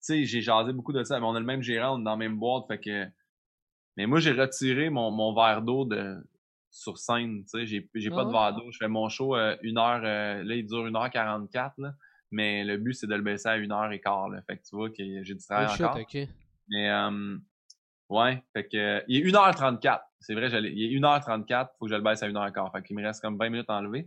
sais, j'ai jasé beaucoup de ça. Mais on a le même gérant, on est dans la même boîte, fait que... Mais moi, j'ai retiré mon, mon verre d'eau de sur scène, tu sais, j'ai pas de ah. verre d'eau. Je fais mon show une heure, là, il dure une heure 44, là. Mais le but, c'est de le baisser à une heure et quart. Là. Fait que tu vois que j'ai du travail oh, encore. Mais euh, ouais, fait que il est 1h34. C'est vrai, il est 1h34, faut que je le baisse à 1h15. Fait qu'il me reste comme 20 minutes à enlever.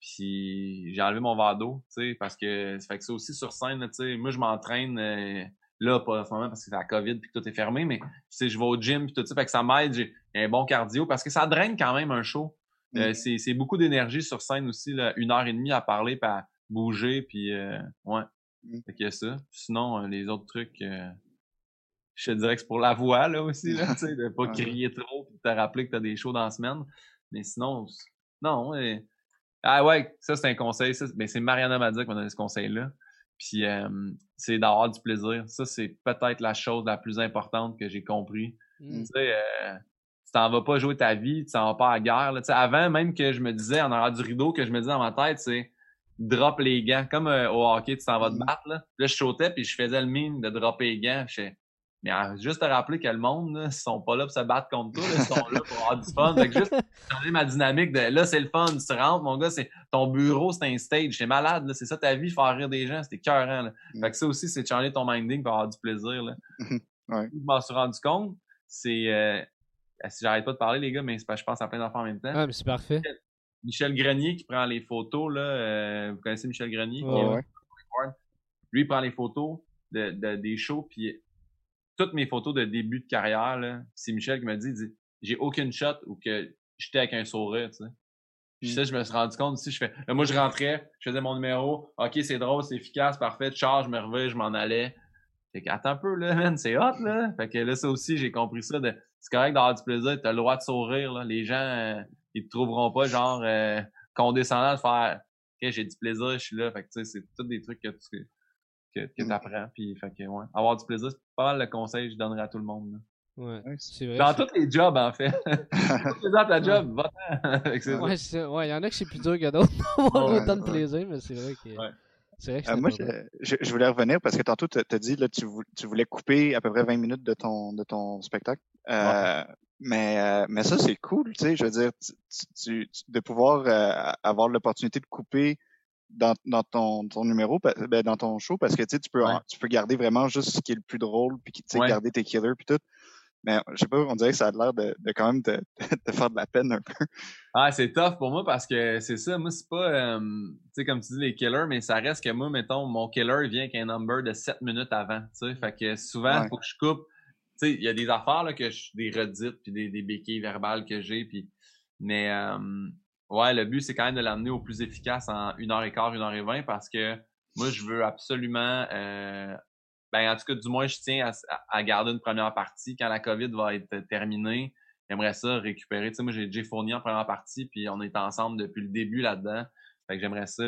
Puis j'ai enlevé mon verre d'eau, tu sais, parce que ça fait que ça aussi sur scène, tu sais, moi je m'entraîne euh, là pas en ce moment parce que c'est la COVID puis que tout est fermé, mais tu sais, je vais au gym puis tout ça, fait que ça m'aide, j'ai un bon cardio parce que ça draine quand même un show. Euh, mm. c'est beaucoup d'énergie sur scène aussi, là, une heure et demie à parler, puis bouger, puis euh, ouais. Mmh. Fait a ça. Sinon, euh, les autres trucs, euh, je te dirais que c'est pour la voix, là, aussi, là, tu sais, de pas crier trop, puis de te rappeler que t'as des shows dans la semaine. Mais sinon, non, Ah ouais, ça, c'est un conseil. Ça, ben, c'est Mariana Madia qui m'a donné ce conseil-là. Puis, c'est d'avoir du plaisir. Ça, c'est peut-être la chose la plus importante que j'ai compris. Mmh. Tu sais, tu t'en vas pas jouer ta vie, tu t'en vas pas à la guerre. Là. avant, même que je me disais, en arrière du rideau, que je me disais dans ma tête, c'est drop les gants. Comme euh, au hockey, tu t'en vas te mm-hmm. battre. Là, là je sautais puis je faisais le mime de dropper les gants. Je mais juste te rappeler que le monde, là, ils sont pas là pour se battre contre toi, ils sont là pour avoir du fun. Fait que juste changer ma dynamique de là, c'est le fun, tu rentres, mon gars, c'est ton bureau, c'est un stage, c'est malade, là, c'est ça ta vie, faire rire des gens, c'était cœurant. Là. Mm. Fait que ça aussi, c'est de changer ton minding pour avoir du plaisir. Là. ouais. Je m'en suis rendu compte, c'est euh, si j'arrête pas de parler, les gars, mais c'est pas je pense à plein d'enfants en même temps. Ah, mais c'est parfait. Michel Grenier qui prend les photos, là. Euh, vous connaissez Michel Grenier? Lui, il prend les photos de, de des shows, puis toutes mes photos de début de carrière, là, c'est Michel qui m'a dit, dit j'ai aucune shot ou que j'étais avec un sourire, tu sais. Puis mm. ça, je me suis rendu compte aussi, je fais, moi, je rentrais, je faisais mon numéro, ok, c'est drôle, c'est efficace, parfait, charge, je me reviens, je m'en allais. Fait qu'attends un peu, là, man, c'est hot, là. Fait que là, ça aussi, j'ai compris ça de, c'est correct d'avoir du plaisir, t'as le droit de sourire, là. Les gens, euh, ils te trouveront pas genre euh, condescendant de faire OK, j'ai du plaisir, je suis là. Fait que tu sais, c'est tous des trucs que tu que, que mm. apprends. Puis fait que ouais. Avoir du plaisir, c'est pas mal le conseil que je donnerais à tout le monde. Ouais, Ouais, c'est vrai. Dans tous les jobs, en fait. tous les dans ta job, va-t'en. Que. Ouais, c'est ça. Ouais, il y en a que c'est plus dur que d'autres d'avoir Ouais, autant de ouais. plaisir, mais c'est vrai que. Ouais. C'est vrai que Euh, c'est moi, je, voulais revenir parce que tantôt, tu as dit là, tu, vou- tu voulais couper à peu près 20 minutes de ton, de ton spectacle. Euh, mais, euh, mais ça, c'est cool, tu sais. Je veux dire, tu, tu- tu- de pouvoir euh, avoir l'opportunité de couper dans, dans ton, ton numéro, ben, dans ton show, parce que tu sais, tu peux, Ouais. tu peux garder vraiment juste ce qui est le plus drôle, puis tu sais, Ouais. garder tes killers, puis tout. Mais je sais pas, on dirait que ça a l'air de, de quand même te, te faire de la peine un peu. Ah, c'est tough pour moi parce que c'est ça. Moi, c'est pas, euh, tu sais, comme tu dis, les killers, mais ça reste que moi, mettons, mon killer il vient avec un number de 7 minutes avant, tu sais. Fait que souvent, il Ouais. faut que je coupe. Sais, il y a des affaires, là, que je, des redites puis des, des béquilles verbales que j'ai, puis, mais, euh, ouais, le but, c'est quand même de l'amener au plus efficace en une heure et quart, une heure et vingt parce que moi, je veux absolument, euh, ben, en tout cas, du moins, je tiens à, à- garder une première partie. Quand la COVID va être terminée, j'aimerais ça récupérer. Moi, j'ai déjà fourni en première partie, puis on est ensemble depuis le début là-dedans. Fait que j'aimerais ça,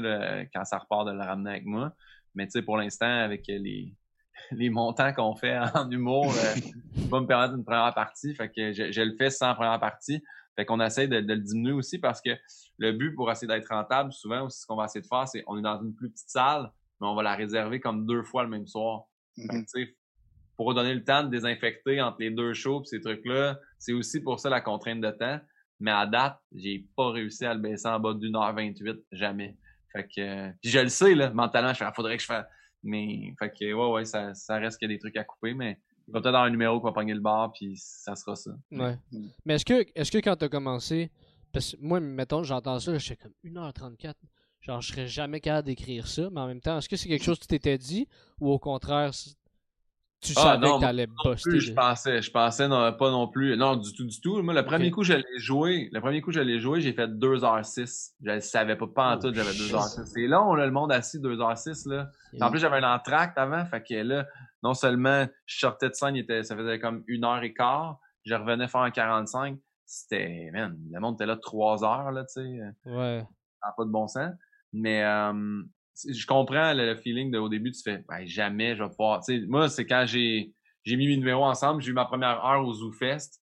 quand ça repart, de le ramener avec moi. Mais tu sais, pour l'instant, avec les, les montants qu'on fait en humour, euh, pas me permettre une première partie. Fait que je, je le fais sans première partie. Fait qu'on essaie de, de le diminuer aussi parce que le but pour essayer d'être rentable, souvent aussi, ce qu'on va essayer de faire, c'est on est dans une plus petite salle, mais on va la réserver comme deux fois le même soir. Fait que, Mhm. pour donner le temps de désinfecter entre les deux shows pis ces trucs-là, c'est aussi pour ça la contrainte de temps. Mais à date, j'ai pas réussi à le baisser en bas d'une heure 28, jamais. Fait que, euh, puis je le sais, là, mentalement, je fais, Ah, faudrait que je fasse. Mais, fait que, ouais, ouais, ça, ça reste qu'il y a des trucs à couper, mais il va peut-être avoir un numéro qui va pogner le bar, puis ça sera ça. Ouais. Mm. Mais est-ce que, est-ce que quand t'as commencé, parce que moi, mettons, j'entends ça, j'étais comme 1h34. Genre, je serais jamais capable d'écrire ça, mais en même temps, est-ce que c'est quelque chose que tu t'étais dit ou au contraire, tu Ah, savais non, que t'allais Non buster? plus, je pensais, je pensais non, pas non plus. Non, du tout, du tout. Moi, le premier Ok. coup, je l'ai joué. Le premier coup, je l'ai joué, j'ai fait 2h06. Je le savais pas, pas en Oh, tout, j'avais shit. 2h06. C'est long, là, le monde assis 2h06, là. En plus, j'avais un entracte avant, fait que là, non seulement je sortais de scène, il était, ça faisait comme une heure et quart, je revenais faire un 45, c'était, man, le monde était là trois heures, là, tu sais, Ouais. ça n'a pas de bon sens. Mais euh, je comprends le, feeling de au début, tu fais, ben, jamais je vais pouvoir, moi, c'est quand j'ai, j'ai mis mes numéros ensemble, j'ai eu ma première heure au Zoo Fest,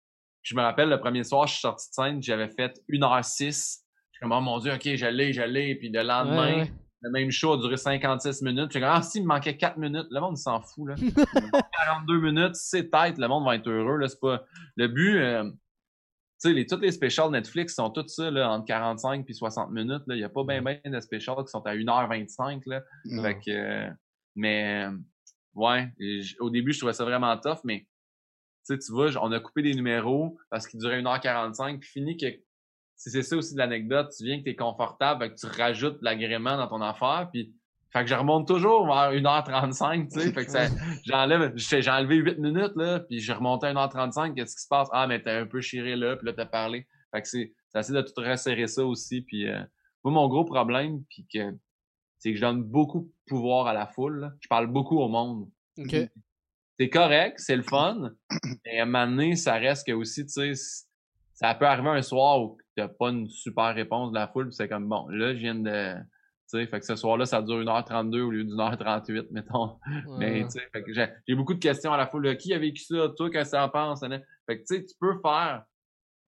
je me rappelle, le premier soir, je suis sorti de scène, j'avais fait 1h06, je suis comme, oh mon dieu, ok, je l'ai, je l'ai, puis le lendemain, Ouais, le même show a duré 56 minutes. J'ai comme, ah, si, il me manquait 4 minutes. Le monde s'en fout, là. 42 minutes, c'est tête, le monde va être heureux, là. C'est pas, le but, euh, sais, les, toutes les specials Netflix sont toutes ça, là, entre 45 puis 60 minutes. Il y a pas bien, ben de specials qui sont à 1h25, là. Non. Fait que, euh, mais, ouais, et au début, je trouvais ça vraiment tough, mais, tu tu vois, on a coupé des numéros parce qu'ils duraient 1h45, puis fini que, si c'est ça aussi de l'anecdote, tu viens que t'es confortable, fait que tu rajoutes l'agrément dans ton affaire, puis, fait que je remonte toujours vers 1h35, tu sais, fait que ça, j'enlève, j'ai enlevé 8 minutes, là, puis je remontais à 1h35, qu'est-ce qui se passe? Ah, mais t'as un peu chiré là, puis là, t'as parlé. Fait que c'est, c'est assez de tout resserrer ça aussi, puis euh, moi, mon gros problème, puis que, c'est que je donne beaucoup de pouvoir à la foule, là. Je parle beaucoup au monde. Ok. C'est correct, c'est le fun, mais à un moment donné, ça reste que aussi, tu sais, ça peut arriver un soir où t'as pas une super réponse de la foule, puis c'est comme, bon, là, je viens de... Fait que ce soir-là, ça dure 1h32 au lieu d'une heure 38, mettons. Mais, tu sais, j'ai beaucoup de questions à la foule. là. Qui a vécu ça? Toi, qu'est-ce que ça en pense? Fait que, tu sais, tu peux faire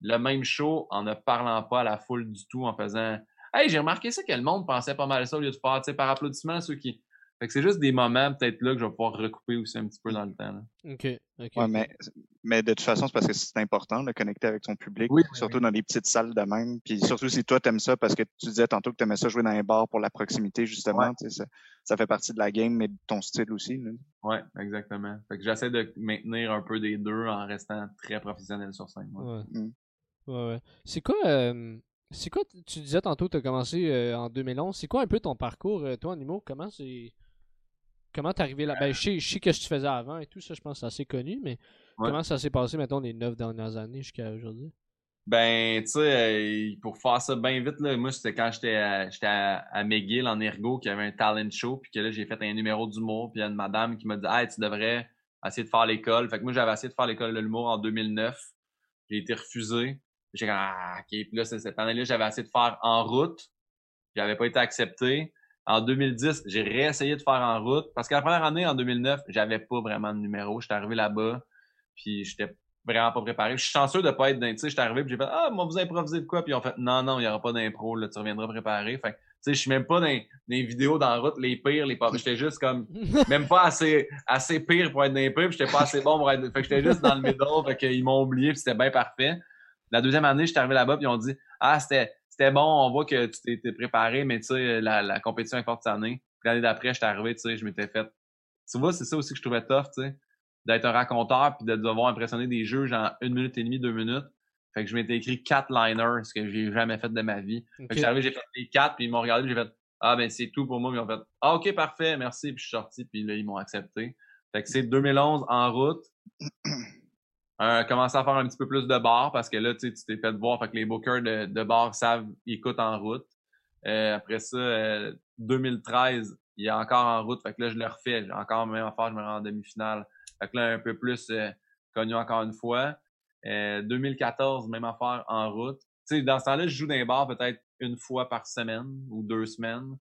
le même show en ne parlant pas à la foule du tout, en faisant Hey, j'ai remarqué ça que le monde pensait pas mal à ça au lieu de faire, tu sais, par applaudissement, ceux qui. Fait que c'est juste des moments, peut-être là, que je vais pouvoir recouper aussi un petit peu dans le temps. Là. Ok. ok, Ouais, mais, mais de toute façon, c'est parce que c'est important de connecter avec ton public, Oui, oui, surtout dans les petites salles de même. Puis surtout si toi, t'aimes ça, parce que tu disais tantôt que t'aimais ça jouer dans les bars pour la proximité, justement. Ouais. Ça, ça fait partie de la game, mais de ton style aussi. là. Ouais, exactement. Fait que j'essaie de maintenir un peu des deux en restant très professionnel sur scène. ouais. Ouais. Mm. Ouais, ouais. C'est quoi, euh, c'est quoi, tu disais tantôt que tu as commencé euh, en 2011, c'est quoi un peu ton parcours, euh, toi, en humour? Comment c'est. Comment t'es arrivé là? Ben, je sais, je sais que tu faisais avant et tout, ça, je pense que c'est assez connu, mais Ouais. comment ça s'est passé, mettons, les neuf dernières années jusqu'à aujourd'hui? Ben, tu sais, euh, pour faire ça bien vite, là, moi, c'était quand j'étais à, j'étais à, à McGill en ergo, qu'il y avait un talent show, puis que là, j'ai fait un numéro d'humour, puis il y a une madame qui m'a dit « Hey, tu devrais essayer de faire l'école. » Fait que moi, j'avais essayé de faire l'école de l'humour en 2009. J'ai été refusé. J'ai dit « Ah, OK. » Puis là, c'est- cette année-là, j'avais essayé de faire en route. J'avais pas été accepté. En 2010, j'ai réessayé de faire en route. Parce que la première année, en 2009, j'avais pas vraiment de numéro. J'étais arrivé là-bas, puis j'étais vraiment pas préparé. Je suis chanceux de pas être dans, tu sais, je suis arrivé puis j'ai fait, ah, moi, vous improvisez de quoi? Puis ils ont fait, non, non, il y aura pas d'impro, là, tu reviendras préparé. Fait que, tu sais, je suis même pas dans des vidéos la route, les pires, les pas. J'étais juste comme, même pas assez, assez pire pour être dans les pires, puis j'étais pas assez bon pour être, fait que j'étais juste dans le middle, fait qu'ils m'ont oublié puis c'était bien parfait. La deuxième année, j'étais arrivé là-bas puis ils ont dit, ah, c'était, c'était bon, on voit que tu t'es préparé, mais tu sais, la, la compétition est forte cette année. L'année d'après, j'étais arrivé, tu sais, je m'étais fait. Tu vois, c'est ça aussi que je trouvais tough, tu sais d'être un raconteur puis de devoir impressionner des juges en une minute et demie, deux minutes. Fait que je m'étais écrit quatre liners, ce que j'ai jamais fait de ma vie. Fait que j'ai arrivé, j'ai fait les quatre, puis ils m'ont regardé, j'ai fait Ah ben c'est tout pour moi, puis ils ont fait Ah ok, parfait, merci, puis je suis sorti, puis là, ils m'ont accepté. Fait que c'est 2011 en route. Euh, commencer à faire un petit peu plus de bar parce que là, tu t'es fait voir, fait que les bookers de, de bar savent, ils écoutent en route. Euh, après ça, 2013, euh, il est encore en route, fait que là, je le refais. Encore même affaire, je me rends en demi-finale. Fait que là, un peu plus euh, connu encore une fois. 2014, euh, même affaire en route. Tu sais, dans ce temps-là, je joue dans les bars peut-être une fois par semaine ou deux semaines.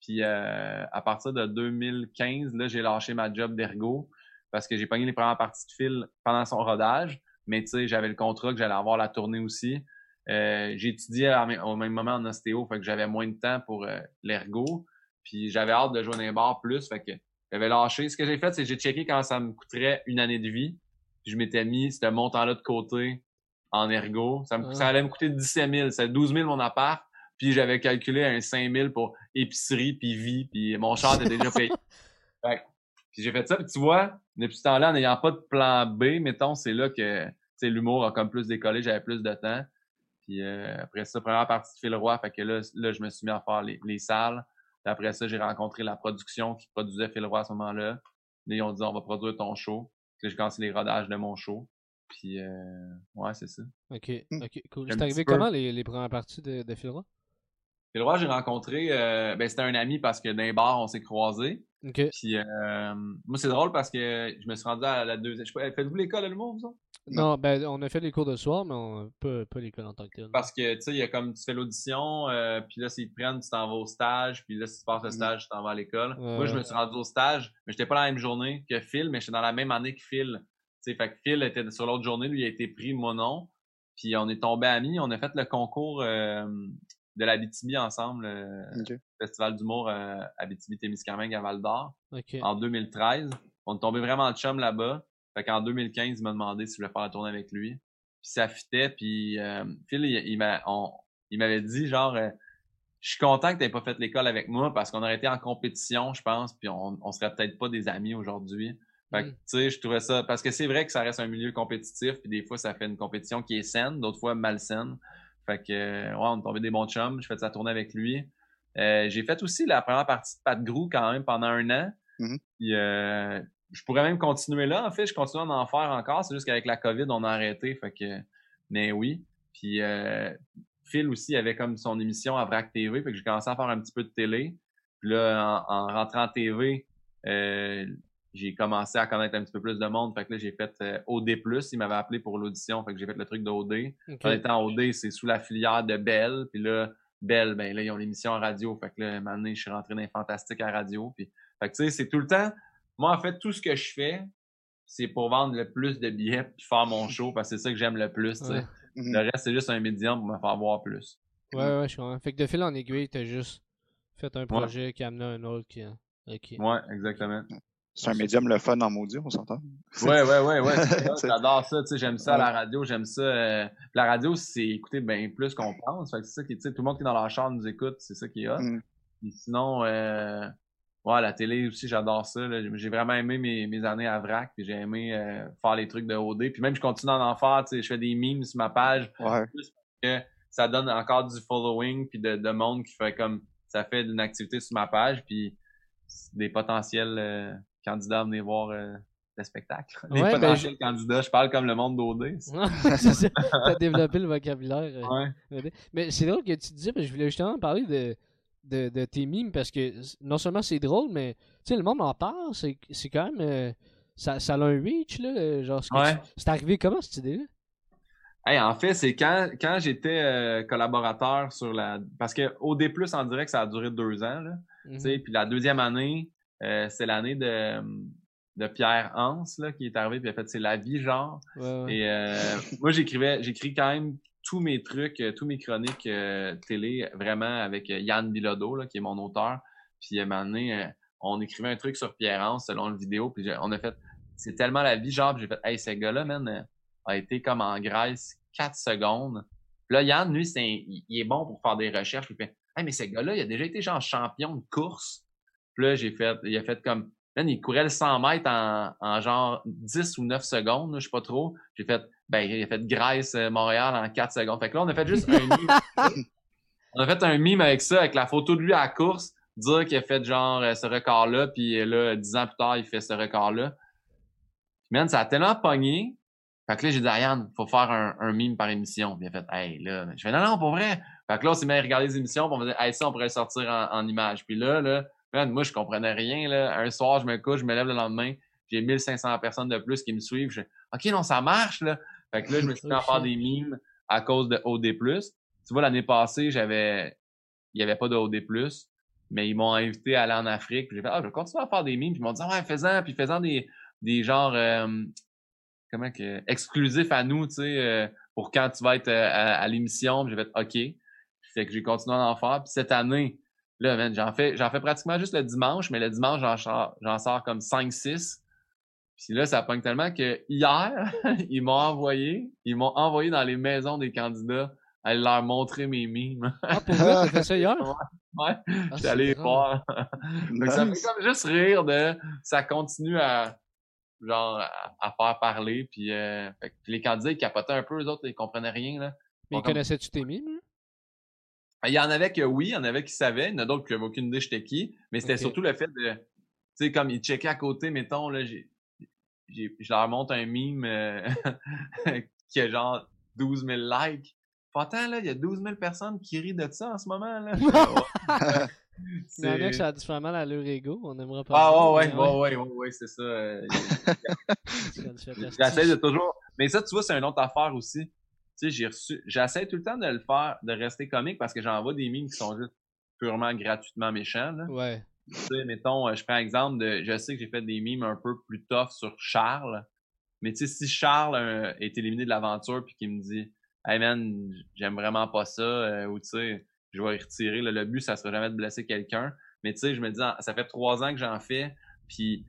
Puis euh, à partir de 2015, là, j'ai lâché ma job d'ergo parce que j'ai pogné les premières parties de fil pendant son rodage. Mais tu sais, j'avais le contrat que j'allais avoir la tournée aussi. Euh, j'ai étudié au même moment en ostéo, fait que j'avais moins de temps pour l'ergo. Puis j'avais hâte de jouer dans les bars plus, fait que j'avais lâché. Ce que j'ai fait, c'est que j'ai checké quand ça me coûterait une année de vie. Je m'étais mis ce montant-là de côté en ergo. Ça, me, ça allait me coûter 17 000. C'est 12 000 mon appart. Puis j'avais calculé un 5 000 pour épicerie, puis vie, puis mon char était déjà payé. puis j'ai fait ça. Puis tu vois, depuis ce temps-là, en n'ayant pas de plan B, mettons, c'est là que l'humour a comme plus décollé. J'avais plus de temps. Puis euh, après ça, première partie de Phil Roy, fait que là, là, je me suis mis à faire les, les salles après ça, j'ai rencontré la production qui produisait Phil Roy à ce moment-là. Là, ils ont dit on va produire ton show. Puis j'ai commencé les rodages de mon show. Puis euh, ouais, c'est ça. Ok, hmm. ok, cool. C'est arrivé comment les, les, premières parties de, de Phil Roy? Phil Roy, j'ai rencontré, euh, ben c'était un ami parce que dans les bars, on s'est croisés. Puis euh, moi, c'est drôle parce que je me suis rendu à la deuxième. Faites-vous l'école à l'humour, vous Non, ben on a fait les cours de soir, mais on, pas, pas l'école en tant que tel. Parce que tu sais, il y a comme tu fais l'audition, euh, puis là, s'ils te prennent, tu t'en vas au stage, puis là, si tu passes le mm. stage, tu t'en vas à l'école. Moi, je me suis rendu au stage, mais j'étais pas la même journée que Phil, mais j'étais dans la même année que Phil. Tu sais, fait que Phil était sur l'autre journée, lui, il a été pris mon nom. Puis on est tombé amis, on a fait le concours euh, de la BTB ensemble, le Festival d'humour euh, à BTB-Témiscamingue à Val-d'Or, en 2013. On est tombé vraiment de chum là-bas. Fait qu'en 2015, il m'a demandé si je voulais faire la tournée avec lui. Puis ça fitait, puis euh, Phil, il, il m'avait dit genre euh, je suis content que tu pas fait l'école avec moi parce qu'on aurait été en compétition, je pense, puis on, on serait peut-être pas des amis aujourd'hui. Fait que, mm. tu sais, je trouvais ça... Parce que c'est vrai que ça reste un milieu compétitif, puis des fois, ça fait une compétition qui est saine, d'autres fois malsaine. Fait que, ouais, on est tombé des bons chums. Je fais sa tournée avec lui. Euh, j'ai fait aussi la première partie de Pat Grou quand même pendant un an. Mm-hmm. Puis, euh, je pourrais même continuer là. En fait, je continue à en faire encore. C'est juste qu'avec la COVID, on a arrêté. Fait que, mais oui. Puis, euh, Phil aussi avait comme son émission à VRAC TV. Fait que j'ai commencé à faire un petit peu de télé. Puis là, en, rentrant en TV, euh, j'ai commencé à connaître un petit peu plus de monde. Fait que là, j'ai fait euh, OD+. Il m'avait appelé pour l'audition. Fait que j'ai fait le truc d'OD. Okay. En étant OD, c'est sous la filière de Bell. Puis là, Bell, ben là, ils ont l'émission en radio. Fait que là, maintenant, je suis rentré dans les fantastiques à radio. Puis, fait que tu sais, c'est tout le temps... Moi, en fait, tout ce que je fais, c'est pour vendre le plus de billets puis faire mon show parce que c'est ça que j'aime le plus, tu sais. Mhm. Le reste, c'est juste un médium pour me faire voir plus. Ouais, ouais, je comprends. Fait que de fil en aiguille, t'as juste fait un projet qui a amené un autre qui... Okay. Ouais, exactement. C'est un médium le fun en maudit, on s'entend? Ouais, ouais, ouais, ouais. J'adore ça, tu sais, j'aime ça, la radio, j'aime ça. Euh, la radio, c'est écouter bien plus qu'on pense. Fait que c'est ça qui, tu sais, tout le monde qui est dans la chambre nous écoute, c'est ça qui est hot. Mm. sinon, euh, ouais, la télé aussi, j'adore ça. J'ai vraiment aimé mes, mes années à VRAC, puis j'ai aimé euh, faire les trucs de OD. Puis même, je continue d'en en faire, tu sais, je fais des memes sur ma page. Ouais. Plus parce que ça donne encore du following, puis de, de monde qui fait comme, ça fait d'une activité sur ma page, puis des potentiels candidats à venir voir euh, le spectacle. Les ben, potentiels candidats, je parle comme le monde d'OD. tu as développé le vocabulaire. Euh, mais c'est drôle que tu disais, je voulais justement parler de, de, de, tes mimes parce que non seulement c'est drôle, mais le monde en parle, c'est quand même. ça, ça a un reach, là. Genre, c'est arrivé comment cette idée-là? Hey, en fait, c'est quand, quand j'étais collaborateur sur la. Parce que OD, en direct, ça a duré deux ans. Là. Mm-hmm. Puis la deuxième année, euh, c'est l'année de, de Pierre Hans là, qui est arrivé puis il a fait c'est la vie genre. Ouais, ouais. Et euh, moi j'écrivais j'écris quand même tous mes trucs, euh, tous mes chroniques euh, télé vraiment avec Yann Bilodeau là, qui est mon auteur. Puis à un moment donné, on écrivait un truc sur Pierre Hans selon le vidéo puis on a fait c'est tellement la vie genre puis j'ai fait hey ce gars-là man euh, a été comme en Grèce 4 secondes. Puis là Yann lui c'est il il est bon pour faire des recherches puis fait hey mais ce gars-là il a déjà été genre champion de course. Puis là j'ai fait il a fait comme Man, il courait le 100 mètres en, en genre 10 ou 9 secondes, je sais pas trop. J'ai fait, ben, il a fait Grèce, euh, Montréal en 4 secondes. Fait que là, on a fait juste un mime. on a fait un mime avec ça, avec la photo de lui à la course, dire qu'il a fait genre euh, ce record-là, puis euh, là, 10 ans plus tard, il fait ce record-là. Man, ça a tellement pogné. Fait que là, j'ai dit à Yann, faut faire un, un mime par émission. Puis il a fait, hey, là, je fais, non, non, pour vrai. Fait que là, on s'est mis à regarder les émissions, puis on dit, hey, ça, on pourrait le sortir en, en image. Puis là, là, man, moi, je comprenais rien, là. Un soir, je me couche, je me lève le lendemain, j'ai 1500 personnes de plus qui me suivent. Je, OK, non, ça marche, là. Fait que là, je me suis mis à faire des mimes à cause de OD+. Tu vois, l'année passée, j'avais, il y avait pas de OD+, mais ils m'ont invité à aller en Afrique. J'ai fait, ah, je vais continuer à faire des mimes. Puis ils m'ont dit, ouais, fais-en, puis faisant des, des genres, euh, comment que, exclusifs à nous, tu sais, euh, pour quand tu vas être euh, à, à l'émission. J'ai fait, OK. Fait que j'ai continué à en faire. Puis cette année, là, man, j'en fais, j'en fais pratiquement juste le dimanche, mais le dimanche, j'en sors, j'en sors comme 5-6. Puis là, ça pogne tellement que hier, ils m'ont envoyé, ils m'ont envoyé dans les maisons des candidats à leur montrer mes mimes. Ah, pour vrai, t'as fait ça hier? Ouais, Ah, j'étais c'est allé voir. Que ça me fait comme juste rire de ça continue à genre à, à faire parler puis, euh, fait les candidats ils capotaient un peu eux autres ils comprenaient rien là. Mais Bon, comme- connaissais-tu tes mimes? Hein? Il y en avait que oui, il y en avait qui savaient, il y en a d'autres qui n'avaient aucune idée j'étais qui, mais c'était surtout le fait de tu sais comme ils checkaient à côté mettons là j'ai j'ai je leur montre un mime euh, qui a genre 12 000 likes. Pourtant là, il y a 12 000 personnes qui rient de ça en ce moment là. Il y en a que ça a dû faire mal à leur ego, on aimerait pas. Ah ouais, ouais, ouais, ouais, ouais, ouais, c'est ça. euh, J'essaie de toujours. Mais ça, tu vois, c'est une autre affaire aussi. Tu sais, j'ai reçu. J'essaie tout le temps de le faire, de rester comique parce que j'envoie des mimes qui sont juste purement gratuitement méchants. Là. Ouais. Tu sais, mettons, euh, je prends exemple de. Je sais que j'ai fait des mimes un peu plus tough sur Charles. Mais tu sais, si Charles euh, est éliminé de l'aventure puis qu'il me dit Hey man, j'aime vraiment pas ça, euh, ou tu sais, je vais y retirer. là, le but, ça sera jamais de blesser quelqu'un. Mais tu sais, je me dis, ça fait trois ans que j'en fais, puis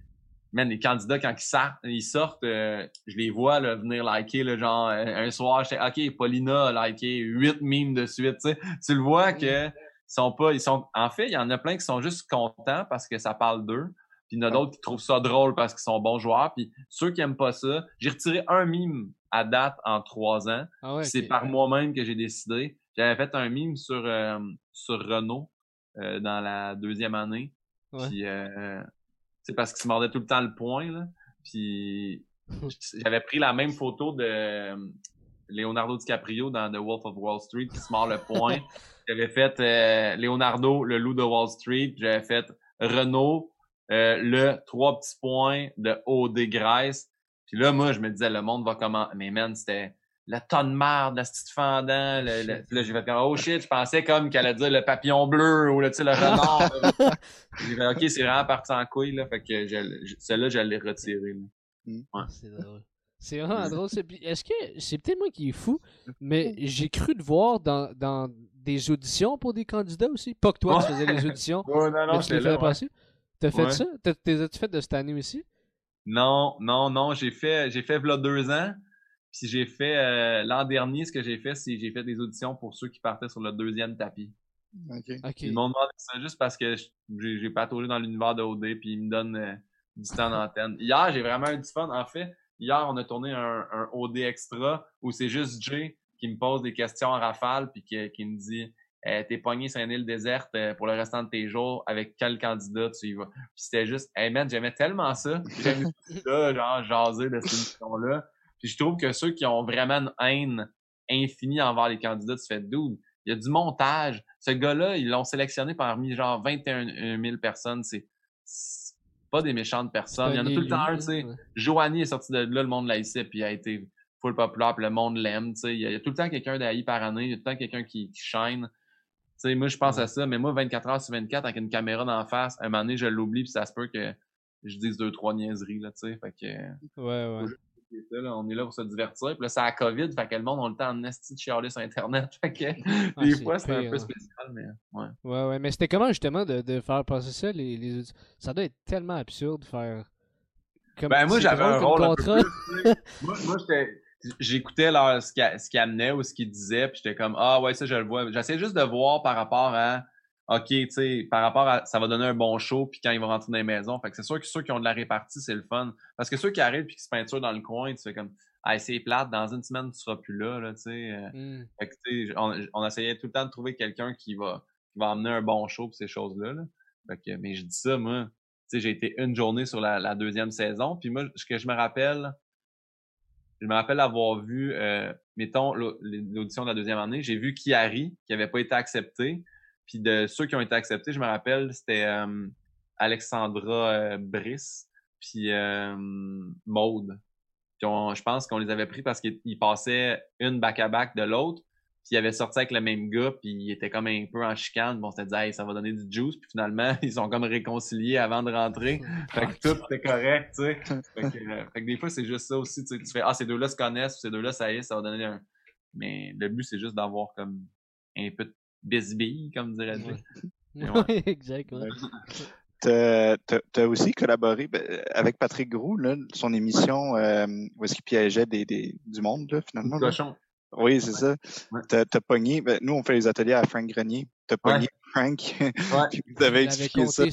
man, les candidats, quand ils sortent, ils sortent euh, je les vois là, venir liker, là, genre euh, un soir, je sais, OK, Paulina a liké huit mimes de suite. Tu sais, tu le vois que sont pas. Ils sont. En fait, il y en a plein qui sont juste contents parce que ça parle d'eux. Puis il y en a d'autres qui trouvent ça drôle parce qu'ils sont bons joueurs. Puis ceux qui aiment pas ça, j'ai retiré un mime à date en trois ans. Ah ouais. C'est par moi-même que j'ai décidé. J'avais fait un mime sur euh, sur Renault euh, dans la deuxième année. Ouais. Puis euh, c'est parce qu'il se mordait tout le temps le poing là. Puis j'avais pris la même photo de euh, Leonardo DiCaprio dans The Wolf of Wall Street qui se mord le poing. j'avais fait euh, Leonardo le loup de Wall Street. J'avais fait Renault euh, le trois petits points de OD Grèce. Puis là, moi, je me disais, le monde va comment? Mais man, c'était le tonne de merde, la petite fendant. Le, le- Puis là, j'ai fait comme, oh shit, je pensais comme qu'elle allait dire le papillon bleu ou le, tu sais, le renard. j'ai fait, ok, c'est vraiment parti en couille, là. Fait que je- je- celle-là, je l'ai retiré. là. C'est drôle. C'est vraiment drôle. Est-ce que c'est peut-être moi qui est fou, mais j'ai cru te voir dans, dans des auditions pour des candidats aussi. Pas que toi, tu faisais les auditions, Oh, non, les faisais passer. T'as fait Ouais. ça? T'as- T'es as-tu fait de cette année aussi? Non, non, non, j'ai fait, j'ai fait v'là deux ans. Puis j'ai fait, euh, l'an dernier, ce que j'ai fait, c'est j'ai fait des auditions pour ceux qui partaient sur le deuxième tapis. OK. Ok. Ils m'ont demandé ça juste parce que je- j'ai j'ai pataugé dans l'univers de OD puis ils me donnent euh, du temps d'antenne. Hier, j'ai vraiment eu du fun. En fait, hier, on a tourné un, un OD extra où c'est juste Jay qui me pose des questions en rafale puis qui, qui me dit euh, T'es pogné sur une île déserte euh, pour le restant de tes jours, avec quel candidat tu y vas? Puis c'était juste Hey man, j'aimais tellement ça. J'aimais ça, genre jaser de cette émission-là. Puis je trouve que ceux qui ont vraiment une haine infinie envers les candidats, tu fais dude, il y a du montage. Ce gars-là, ils l'ont sélectionné parmi genre 21 000 personnes. C'est pas des méchantes personnes. Il y en a tout le temps un, tu sais. Ouais. Joanie est sorti de là, le monde l'haïssait, puis il a été full populaire, puis le monde l'aime, tu sais. Il y, a, il y a tout le temps quelqu'un d'haï par année, il y a tout le temps quelqu'un qui, qui shine. Tu sais, moi, je pense Ouais. à ça, mais moi, 24 heures sur 24, avec une caméra d'en face, un moment donné, je l'oublie, puis ça se peut que je dise deux, trois niaiseries, là, tu sais. Fait que. Ouais, ouais. C'est ça, là, on est là pour se divertir. Puis là, c'est la COVID, fait que le monde a le temps de esti de chialer sur Internet. Fait que Ah, des fois, c'est un peu hein. spécial, mais ouais. Ouais, ouais. Mais c'était comment justement de, de faire passer ça, les, les Ça doit être tellement absurde de faire. Comme, Ben, moi, j'avais un rôle un peu plus, moi, moi j'étais... J'écoutais leur, ce qu'il ce qu'il amenait ou ce qu'il disait, puis j'étais comme, ah ouais, ça, je le vois. J'essayais juste de voir par rapport à, OK, tu sais, par rapport à, ça va donner un bon show, puis quand ils vont rentrer dans les maisons. Fait que c'est sûr que ceux qui ont de la répartie, c'est le fun. Parce que ceux qui arrivent puis qui se peinturent dans le coin, tu fais comme, ah, c'est plate, dans une semaine, tu seras plus là, là, tu sais. euh. Hmm. Fait que, tu sais, on, on essayait tout le temps de trouver quelqu'un qui va, qui va emmener un bon show pis ces choses-là. Là. Fait que, mais je dis ça, moi, tu sais, j'ai été une journée sur la, la deuxième saison. Puis moi, ce que je me rappelle, je me rappelle avoir vu, euh, mettons, l'au- l'audition de la deuxième année, j'ai vu Kiari, qui avait pas été accepté. Puis de ceux qui ont été acceptés, je me rappelle, c'était euh, Alexandra euh, Brice, puis euh, Maude. Puis on- je pense qu'on les avait pris parce qu'ils ils passaient une back-à-back de l'autre. Puis ils avaient sorti avec le même gars, puis ils étaient comme un peu en chicane. Bon, on s'était dit, hey, ça va donner du juice. Puis finalement, ils sont comme réconciliés avant de rentrer. Fait que tout était correct, tu sais. Fait que, euh, fait que des fois, c'est juste ça aussi. Tu, sais. tu fais, ah, ces deux-là se connaissent, ces deux-là, ça y est, ça va donner un. Mais le but, c'est juste d'avoir comme un peu de bisbille, comme dirait Ouais. Ouais. Ouais, exact. ouais. T'as t'as- t'as aussi collaboré ben, avec Patrick Groux, là, son émission euh, où est-ce qu'il piégeait des, des, du monde, là, finalement. là. Oui, c'est ça. Ouais. T'as t'as pogné, ben, nous on fait les ateliers à Frank Grenier. T'as Ouais. pogné Frank, Ouais. puis vous avez Il expliqué ça.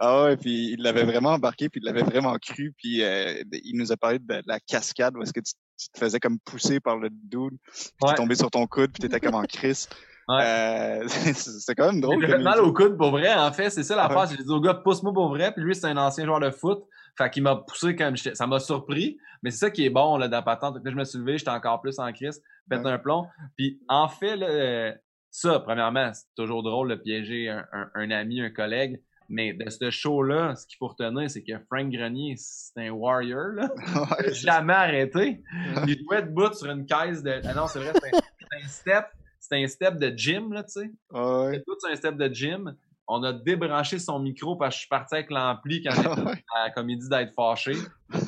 Ah ouais, puis il l'avait vraiment embarqué, puis il l'avait vraiment cru, puis euh, il nous a parlé de la cascade où est-ce que tu, tu te faisais comme pousser par le dude, puis Ouais. t'es tombé sur ton coude, puis t'étais comme en crise. Ouais. Euh, C'était quand même drôle. J'ai mal au coude pour vrai, en fait. C'est ça l'affaire. Ouais. J'ai dit au gars, pousse-moi pour vrai. Puis lui, c'est un ancien joueur de foot. Fait qu'il m'a poussé comme j'étais. Ça m'a surpris. Mais c'est ça qui est bon, là, dans la patente. Là, je me suis levé, j'étais encore plus en crise, pète Ouais. un plomb. Puis en fait, là, euh, ça, premièrement, c'est toujours drôle de piéger un, un- un ami, un collègue. Mais de ce show-là, ce qu'il faut retenir, c'est que Frank Grenier, c'est un warrior, là. Ouais, jamais arrêté. Il jouait debout sur une caisse de. Ah non, c'est vrai, c'est un, c'est un step. C'est un step de gym, là, tu sais. ouais. C'était tout un step de gym. On a débranché son micro parce que je suis parti avec l'ampli quand j'étais Ouais. à la comédie d'être fâché.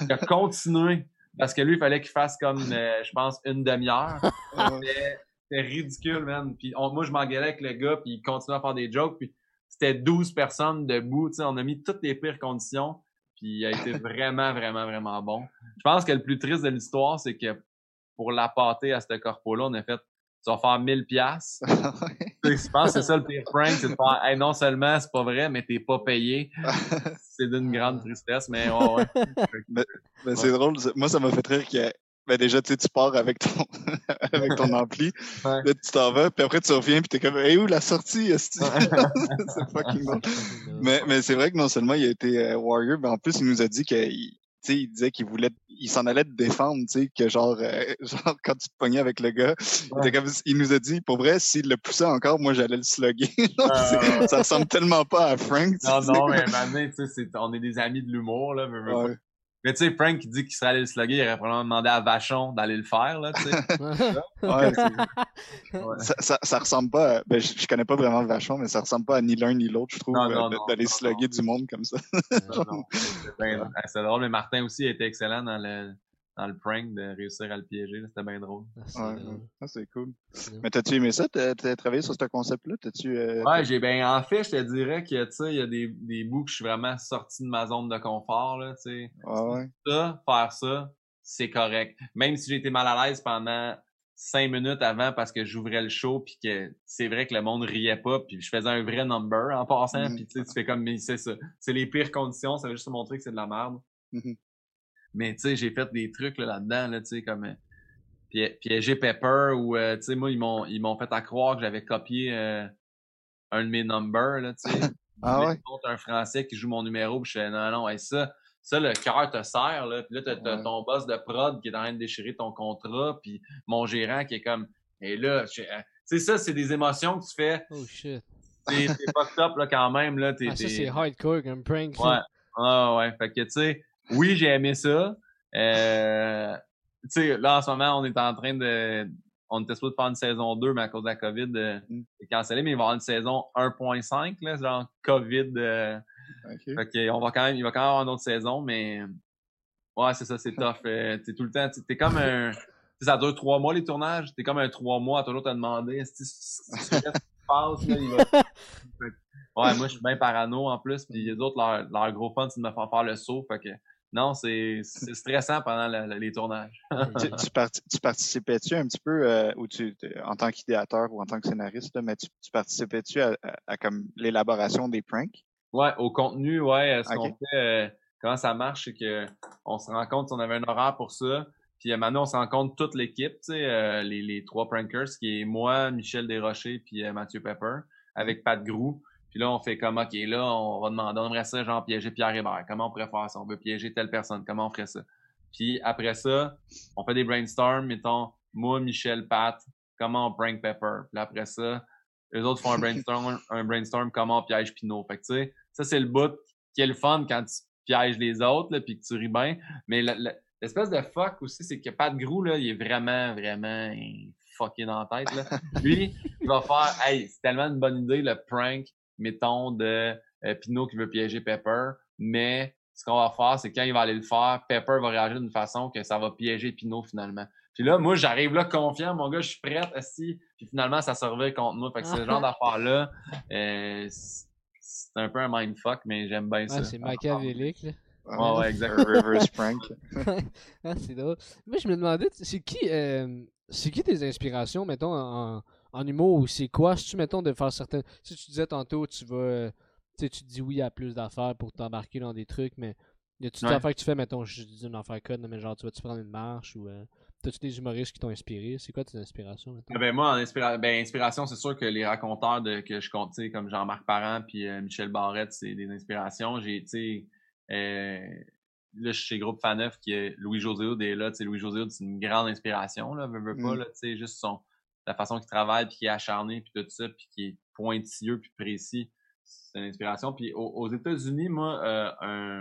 Il a continué parce que lui, il fallait qu'il fasse comme, euh, je pense, une demi-heure. C'était c'était ridicule, man. Puis on- moi, je m'engueulais avec le gars, puis il continuait à faire des jokes. Puis c'était 12 personnes debout. Tu sais, on a mis toutes les pires conditions. Puis il a été vraiment, vraiment, vraiment bon. Je pense que le plus triste de l'histoire, c'est que pour la pâter à ce corpo-là, on a fait, tu vas faire 1000 pièces tu sais, Je pense que c'est ça le pire prank, c'est de faire hey, non seulement c'est pas vrai, mais t'es pas payé. C'est d'une grande tristesse, mais ouais, ouais. Ben, c'est drôle. Moi, ça m'a fait rire que ben, déjà, tu sais, tu pars avec ton, avec ton ampli. Ouais. Là, tu t'en vas, puis après, tu reviens, puis t'es comme, hey, où la sortie? c'est fucking drôle. Mais, mais c'est vrai que non seulement il a été euh, Warrior, mais en plus, il nous a dit qu'il sais, il disait qu'il voulait, il s'en allait te défendre, tu sais, que genre, euh, genre, quand tu te pognais avec le gars, il, était comme, il nous a dit, pour vrai, s'il le poussait encore, moi, j'allais le slugger. Ça ressemble tellement pas à Frank. Non, non, mais maintenant, tu sais, on est des amis de l'humour, là. Mais, mais- Ouais. Mais tu sais, Frank qui dit qu'il serait allé le slugger, il aurait probablement demandé à Vachon d'aller le faire, là, tu sais. Ouais, Ouais. ça, ça, ça ressemble pas à, ben, je, je connais pas vraiment Vachon, mais ça ressemble pas à ni l'un ni l'autre, je trouve, Non, non, euh, d'aller non, slugger non. du monde comme ça. Non, non, c'est bien- ouais, c'est drôle, mais Martin aussi a été excellent dans le, dans le prank de réussir à le piéger, c'était bien drôle. C'est Ouais. Ah, c'est cool. Mais t'as-tu aimé ça? T'as travaillé sur ce concept-là? T'as-tu, euh, Ouais, j'ai ben en fait, je te dirais que tu sais, il y a des, des bouts que je suis vraiment sorti de ma zone de confort là, tu sais. Ouais, ouais. Ça, faire ça, c'est correct. Même si j'ai été mal à l'aise pendant cinq minutes avant parce que j'ouvrais le show puis que c'est vrai que le monde riait pas puis je faisais un vrai number en passant Mhm. puis tu sais tu fais comme mais c'est ça c'est les pires conditions ça veut juste te montrer que c'est de la merde Mhm. Mais tu sais j'ai fait des trucs là, là-dedans là tu sais comme euh, pi- piéger Pepper ou euh, tu sais moi ils m'ont ils m'ont fait à croire que j'avais copié euh, un de mes numbers là tu sais Ah ouais? un Français qui joue mon numéro, puis je fais non, non, hey, ça, ça, le cœur te serre, là. Puis là, t'as, Ouais. ton boss de prod qui est en train de déchirer ton contrat, puis mon gérant qui est comme, et là, euh, tu sais, ça, c'est des émotions que tu fais. Oh shit. T'es, pas top, là, quand même, là. T'es, Ah, ça, c'est hardcore comme prank. Ouais. Ah ouais. Fait que tu sais, oui, j'ai aimé ça. Euh, tu sais, là, en ce moment, on est en train de. On était supposé faire une saison 2, mais à cause de la COVID, euh, Mm. c'est cancellé, mais il va y avoir une saison 1.5, là, genre COVID. euh, OK. Fait que, on va quand même, il va quand même avoir une autre saison, mais ouais, c'est ça, c'est tough. Euh, t'es tout le temps, t'es- comme un. tu sais, Ça dure trois mois les tournages. T'es comme un trois mois à toujours te demander qui se passe là, il va. Fait que, Ouais, moi je suis bien parano en plus, puis les autres, leur, leur gros fun, c'est de me faire faire le saut. Fait que non, c'est stressant pendant la- la- les tournages. tu, tu, parti- tu participais-tu un petit peu, euh, ou tu, en tant qu'idéateur ou en tant que scénariste, là, mais tu, tu participais-tu à, à- à comme l'élaboration des pranks? Ouais, au contenu, ouais, euh, ce qu'on fait, euh, comment ça marche, c'est que on se rend compte, on avait un horaire pour ça, puis maintenant on se rend compte toute l'équipe, tu sais, euh, les, les trois prankers, qui est moi, Michel Desrochers, puis euh, Mathieu Pepper, avec Pat Grou. Puis là, on fait comme, OK, là, on va demander, on aimerait ça, genre, piéger Pierre Hébert. Comment on pourrait faire ça? On veut piéger telle personne. Comment on ferait ça? Puis après ça, on fait des brainstorms, mettons, moi, Michel, Pat, comment on prank Pepper. Puis après ça, les autres font un brainstorm, un brainstorm, comment on piège Pinot. Fait que, tu sais, ça, c'est le bout qui est le fun quand tu pièges les autres, là, puis que tu ris bien. Mais l'espèce de fuck aussi, c'est que Pat Grou, là, il est vraiment, vraiment fucké dans la tête, là. Lui, il va faire, hey, c'est tellement une bonne idée, le prank, mettons, de euh, Pinot qui veut piéger Pepper, mais ce qu'on va faire, c'est quand il va aller le faire, Pepper va réagir d'une façon que ça va piéger Pinot finalement. Puis là, moi, j'arrive là confiant, mon gars, je suis prêt, assis, puis finalement, ça se revient contre moi. Fait que ce genre d'affaire-là, euh, c'est un peu un mindfuck, mais j'aime bien ça. Ouais, c'est machiavélique, là. Ouais, ouais, exact. Un reverse prank. ah, c'est drôle. Moi, je me demandais, c'est qui, euh, c'est qui tes inspirations, mettons, en, en humour ou c'est quoi, si tu, mettons, de faire certaines. Si tu disais tantôt, tu vas. euh, Tu dis oui à plus d'affaires pour t'embarquer dans des trucs, mais y a-tu des affaires que tu fais, mettons, je dis une affaire code, mais genre, tu vas-tu prendre une marche ou. euh, T'as-tu des humoristes qui t'ont inspiré? C'est quoi tes inspirations, mettons? Ah Ben moi, en inspira- ben, inspiration, c'est sûr que les raconteurs de, que je compte, tu sais, comme Jean-Marc Parent puis euh, Michel Barrette, c'est des inspirations. J'ai, tu sais, euh, là, je suis chez Groupe Faneuf, qui est Louis-José Hood est là. Tu sais, Louis-José Hood, c'est une grande inspiration, là, veux, veux pas, Mm. là, tu sais, juste son, la façon qu'il travaille, puis qu'il est acharné, puis tout ça, puis qui est pointilleux, puis précis. C'est une inspiration. Puis aux, aux États-Unis, moi, euh, un,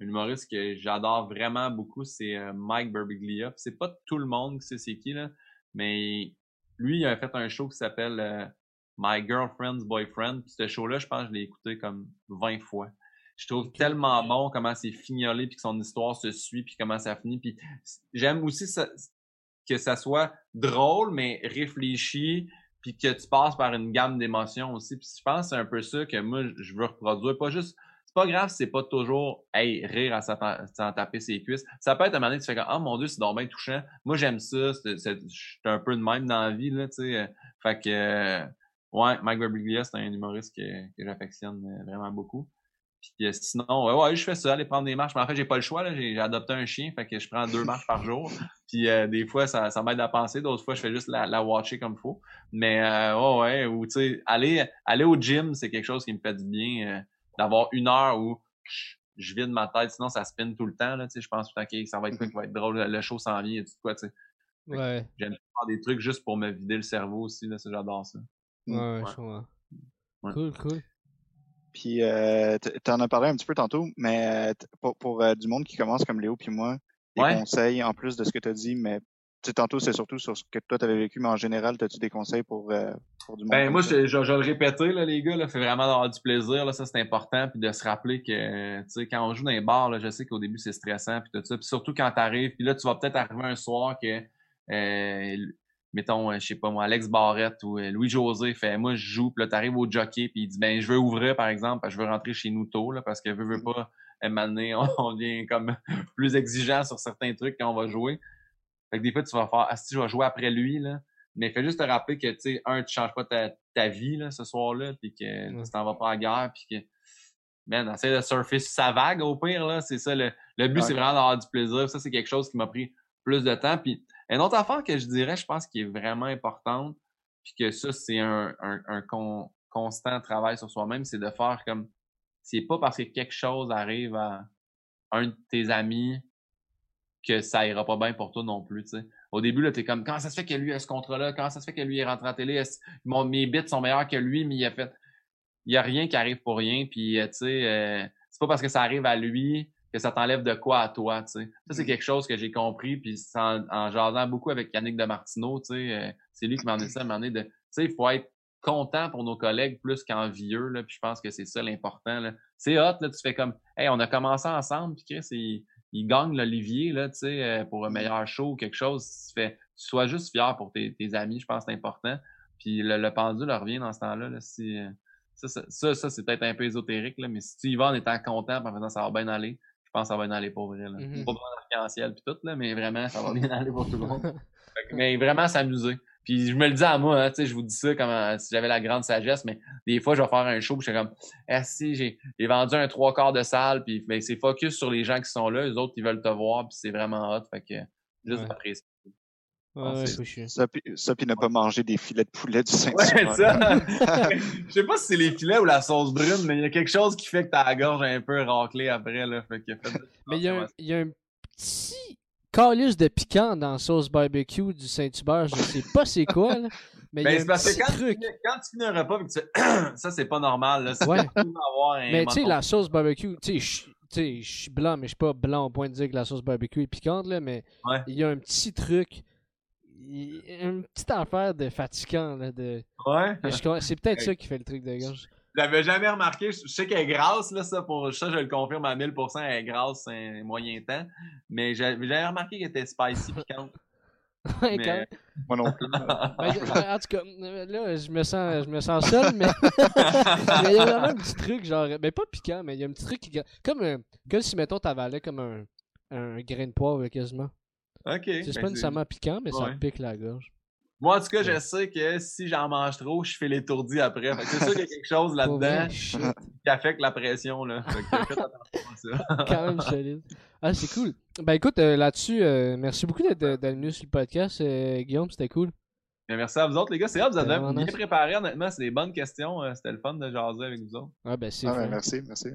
un humoriste que j'adore vraiment beaucoup, c'est euh, Mike Birbiglia. C'est pas tout le monde qui sait c'est qui, là, mais lui, il a fait un show qui s'appelle euh, My Girlfriend's Boyfriend. Puis ce show-là, je pense que je l'ai écouté comme 20 fois. Je trouve tellement bon comment c'est fignolé, puis que son histoire se suit, puis comment ça finit. Puis j'aime aussi ça- que ça soit drôle, mais réfléchi, puis que tu passes par une gamme d'émotions aussi. Puis je pense que c'est un peu ça que moi, je veux reproduire. Pas juste c'est pas grave c'est pas toujours hey, rire à s'en taper ses cuisses. Ça peut être un moment donné, tu fais comme Ah mon Dieu, c'est donc bien touchant. Moi j'aime ça. Je suis un peu de même dans la vie, là, tu sais. euh, Fait que ouais, Mike Birbiglia, c'est un humoriste que, que j'affectionne euh, vraiment beaucoup. Puis euh, sinon, ouais, ouais, je fais ça, aller prendre des marches. Mais en fait, j'ai pas le choix, là. J'ai adopté un chien, fait que je prends deux marches par jour. Puis euh, des fois, ça, ça m'aide à penser, d'autres fois, je fais juste la, la watcher comme il faut. Mais euh, ouais, ouais, ou tu sais, aller, aller au gym, c'est quelque chose qui me fait du bien. euh, d'avoir une heure où je, je vide ma tête, sinon ça spinne tout le temps. Là, tu sais, je pense tout le temps, OK, ça va être quoi qui va être drôle, le show s'en vient, et tout quoi, tu sais. Ouais, J'aime faire des trucs juste pour me vider le cerveau aussi, là, j'adore ça. ouais, ouais, Ouais. je comprends. Ouais. Cool, cool. Puis, euh, t- t'en as parlé un petit peu tantôt, mais euh, pour, pour euh, du monde qui commence comme Léo puis moi, des Ouais. conseils en plus de ce que tu as dit, mais tu sais, tantôt, c'est surtout sur ce que toi, tu avais vécu, mais en général, as-tu des conseils pour, euh, pour du monde? Ben moi, je, je, je vais le répéter, là, les gars, là, fait vraiment d'avoir du plaisir, là, ça c'est important, puis de se rappeler que, tu sais, quand on joue dans les bars, là, je sais qu'au début c'est stressant, puis tout ça, puis surtout quand t'arrives, puis là tu vas peut-être arriver un soir que, euh, mettons, euh, je sais pas moi, Alex Barrette ou euh, Louis José fait, moi je joue, puis là t'arrives au jockey, puis il dit, ben je veux ouvrir par exemple, parce que je veux rentrer chez nous tôt, là, parce que veux, veux pas, un moment donné, on, on devient comme plus exigeant sur certains trucs quand on va jouer. Fait que des fois, tu vas faire, ah, si je vais jouer après lui, là. Mais fais juste te rappeler que, tu sais, un, tu changes pas ta, ta vie, là, ce soir-là, puis que Ouais. tu t'en vas pas à la guerre, puis que, man, essaie de surfer sur sa vague, au pire, là. C'est ça, le, le but, c'est vraiment d'avoir du plaisir. Ça, c'est quelque chose qui m'a pris plus de temps. Puis, une autre affaire que je dirais, je pense, qui est vraiment importante, puis que ça, c'est un, un, un con- constant travail sur soi-même, c'est de faire comme, c'est pas parce que quelque chose arrive à un de tes amis que ça ira pas bien pour toi non plus, tu sais. Au début, là, t'es comme, comment ça se fait que lui a ce contrat-là? Comment ça se fait que lui est rentré en télé? Mon, mes bits sont meilleurs que lui, mais il a fait, il y a rien qui arrive pour rien, puis, euh, tu sais, euh, c'est pas parce que ça arrive à lui que ça t'enlève de quoi à toi, tu sais. Ça, c'est Mm. quelque chose que j'ai compris, puis en, en jasant beaucoup avec Yannick de Martineau, tu sais, euh, c'est lui qui m'a dit ça moment donné de, tu sais, il faut être content pour nos collègues plus qu'envieux. Là, puis je pense que c'est ça l'important. là. C'est hot, là, tu fais comme Hey, on a commencé ensemble, puis Chris, il, il gagne l'Olivier là, tu sais, euh, pour un meilleur show ou quelque chose. Tu fais, tu sois juste fier pour tes, tes amis, je pense que c'est important. Puis le, le pendule revient dans ce temps-là. Là, si, euh, ça, ça, ça, ça, c'est peut-être un peu ésotérique, là, mais si tu y vas en étant content, en faisant ça va bien aller, je pense que ça va bien aller pour vrai. Là. Mhm. Pas besoin d'arc-en-ciel puis tout, là, mais vraiment, ça va bien aller pour tout le monde. Que- mais vraiment s'amuser. Puis je me le dis à moi, hein, tu sais, je vous dis ça comme euh, si j'avais la grande sagesse, mais des fois, je vais faire un show, puis je suis comme, ah si, j'ai j'ai vendu un trois quarts de salle, puis ben, c'est focus sur les gens qui sont là, les autres, ils veulent te voir, puis c'est vraiment hot, fait que juste Ouais. apprécier. Ouais, Ah, ouais, c'est- faut chier. Ça, puis ça, puis ne pas manger des filets de poulet du Ouais, Saint-Hubert. ça. Je sais pas si c'est les filets ou la sauce brune, mais il y a quelque chose qui fait que t'as la gorge un peu raclée après, là. Fait que faites Mais il y, a un- il y a un petit calice de piquant dans la sauce barbecue du Saint-Hubert. Je sais pas c'est quoi, là. Mais il Ben, y a c'est un parce que petit quand, tu truc. finis, quand tu finis un repas et que tu fais ça, c'est pas normal. Là. Ouais. Mais tu sais, la sauce barbecue, tu sais, je- tu sais, je suis blanc, mais je suis pas blanc au point de dire que la sauce barbecue est piquante, là, mais Ouais. il y a un petit truc, il- une petite affaire de fatigant, là, de... Ouais. C'est peut-être ça qui fait le truc de gorge. J'avais jamais remarqué. Je sais qu'elle est grasse, là, ça, pour ça, je le confirme à 1000%, elle est grasse, c'est un moyen temps. Mais j'avais remarqué qu'elle était spicy piquante. Ouais, Mais- quand même. Moi non plus. Ben, je- en tout cas, euh, là, je me sens, je me sens seul, mais mais il y a vraiment un petit truc, genre, ben pas piquant, mais il y a un petit truc qui, comme, un, comme si, mettons, t'avalais comme un, un grain de poivre, quasiment. Ok. C'est ben, pas nécessairement piquant, mais ça Ouais. pique la gorge. Moi, en tout cas, je sais que si j'en mange trop, je fais l'étourdi après. C'est sûr qu'il y a quelque chose là-dedans qui affecte la pression, là. Fait que faites attention à ça. quand même solide. Ah, c'est cool. Ben écoute, euh, là-dessus, euh, merci beaucoup d'être d'être venu sur le podcast, euh, Guillaume, c'était cool. Mais merci à vous autres, les gars. C'est hot, vous avez bien préparé, honnêtement. C'est des bonnes questions. Euh, C'était le fun de jaser avec vous autres. Ah, ben c'est Ah, ben, merci, merci.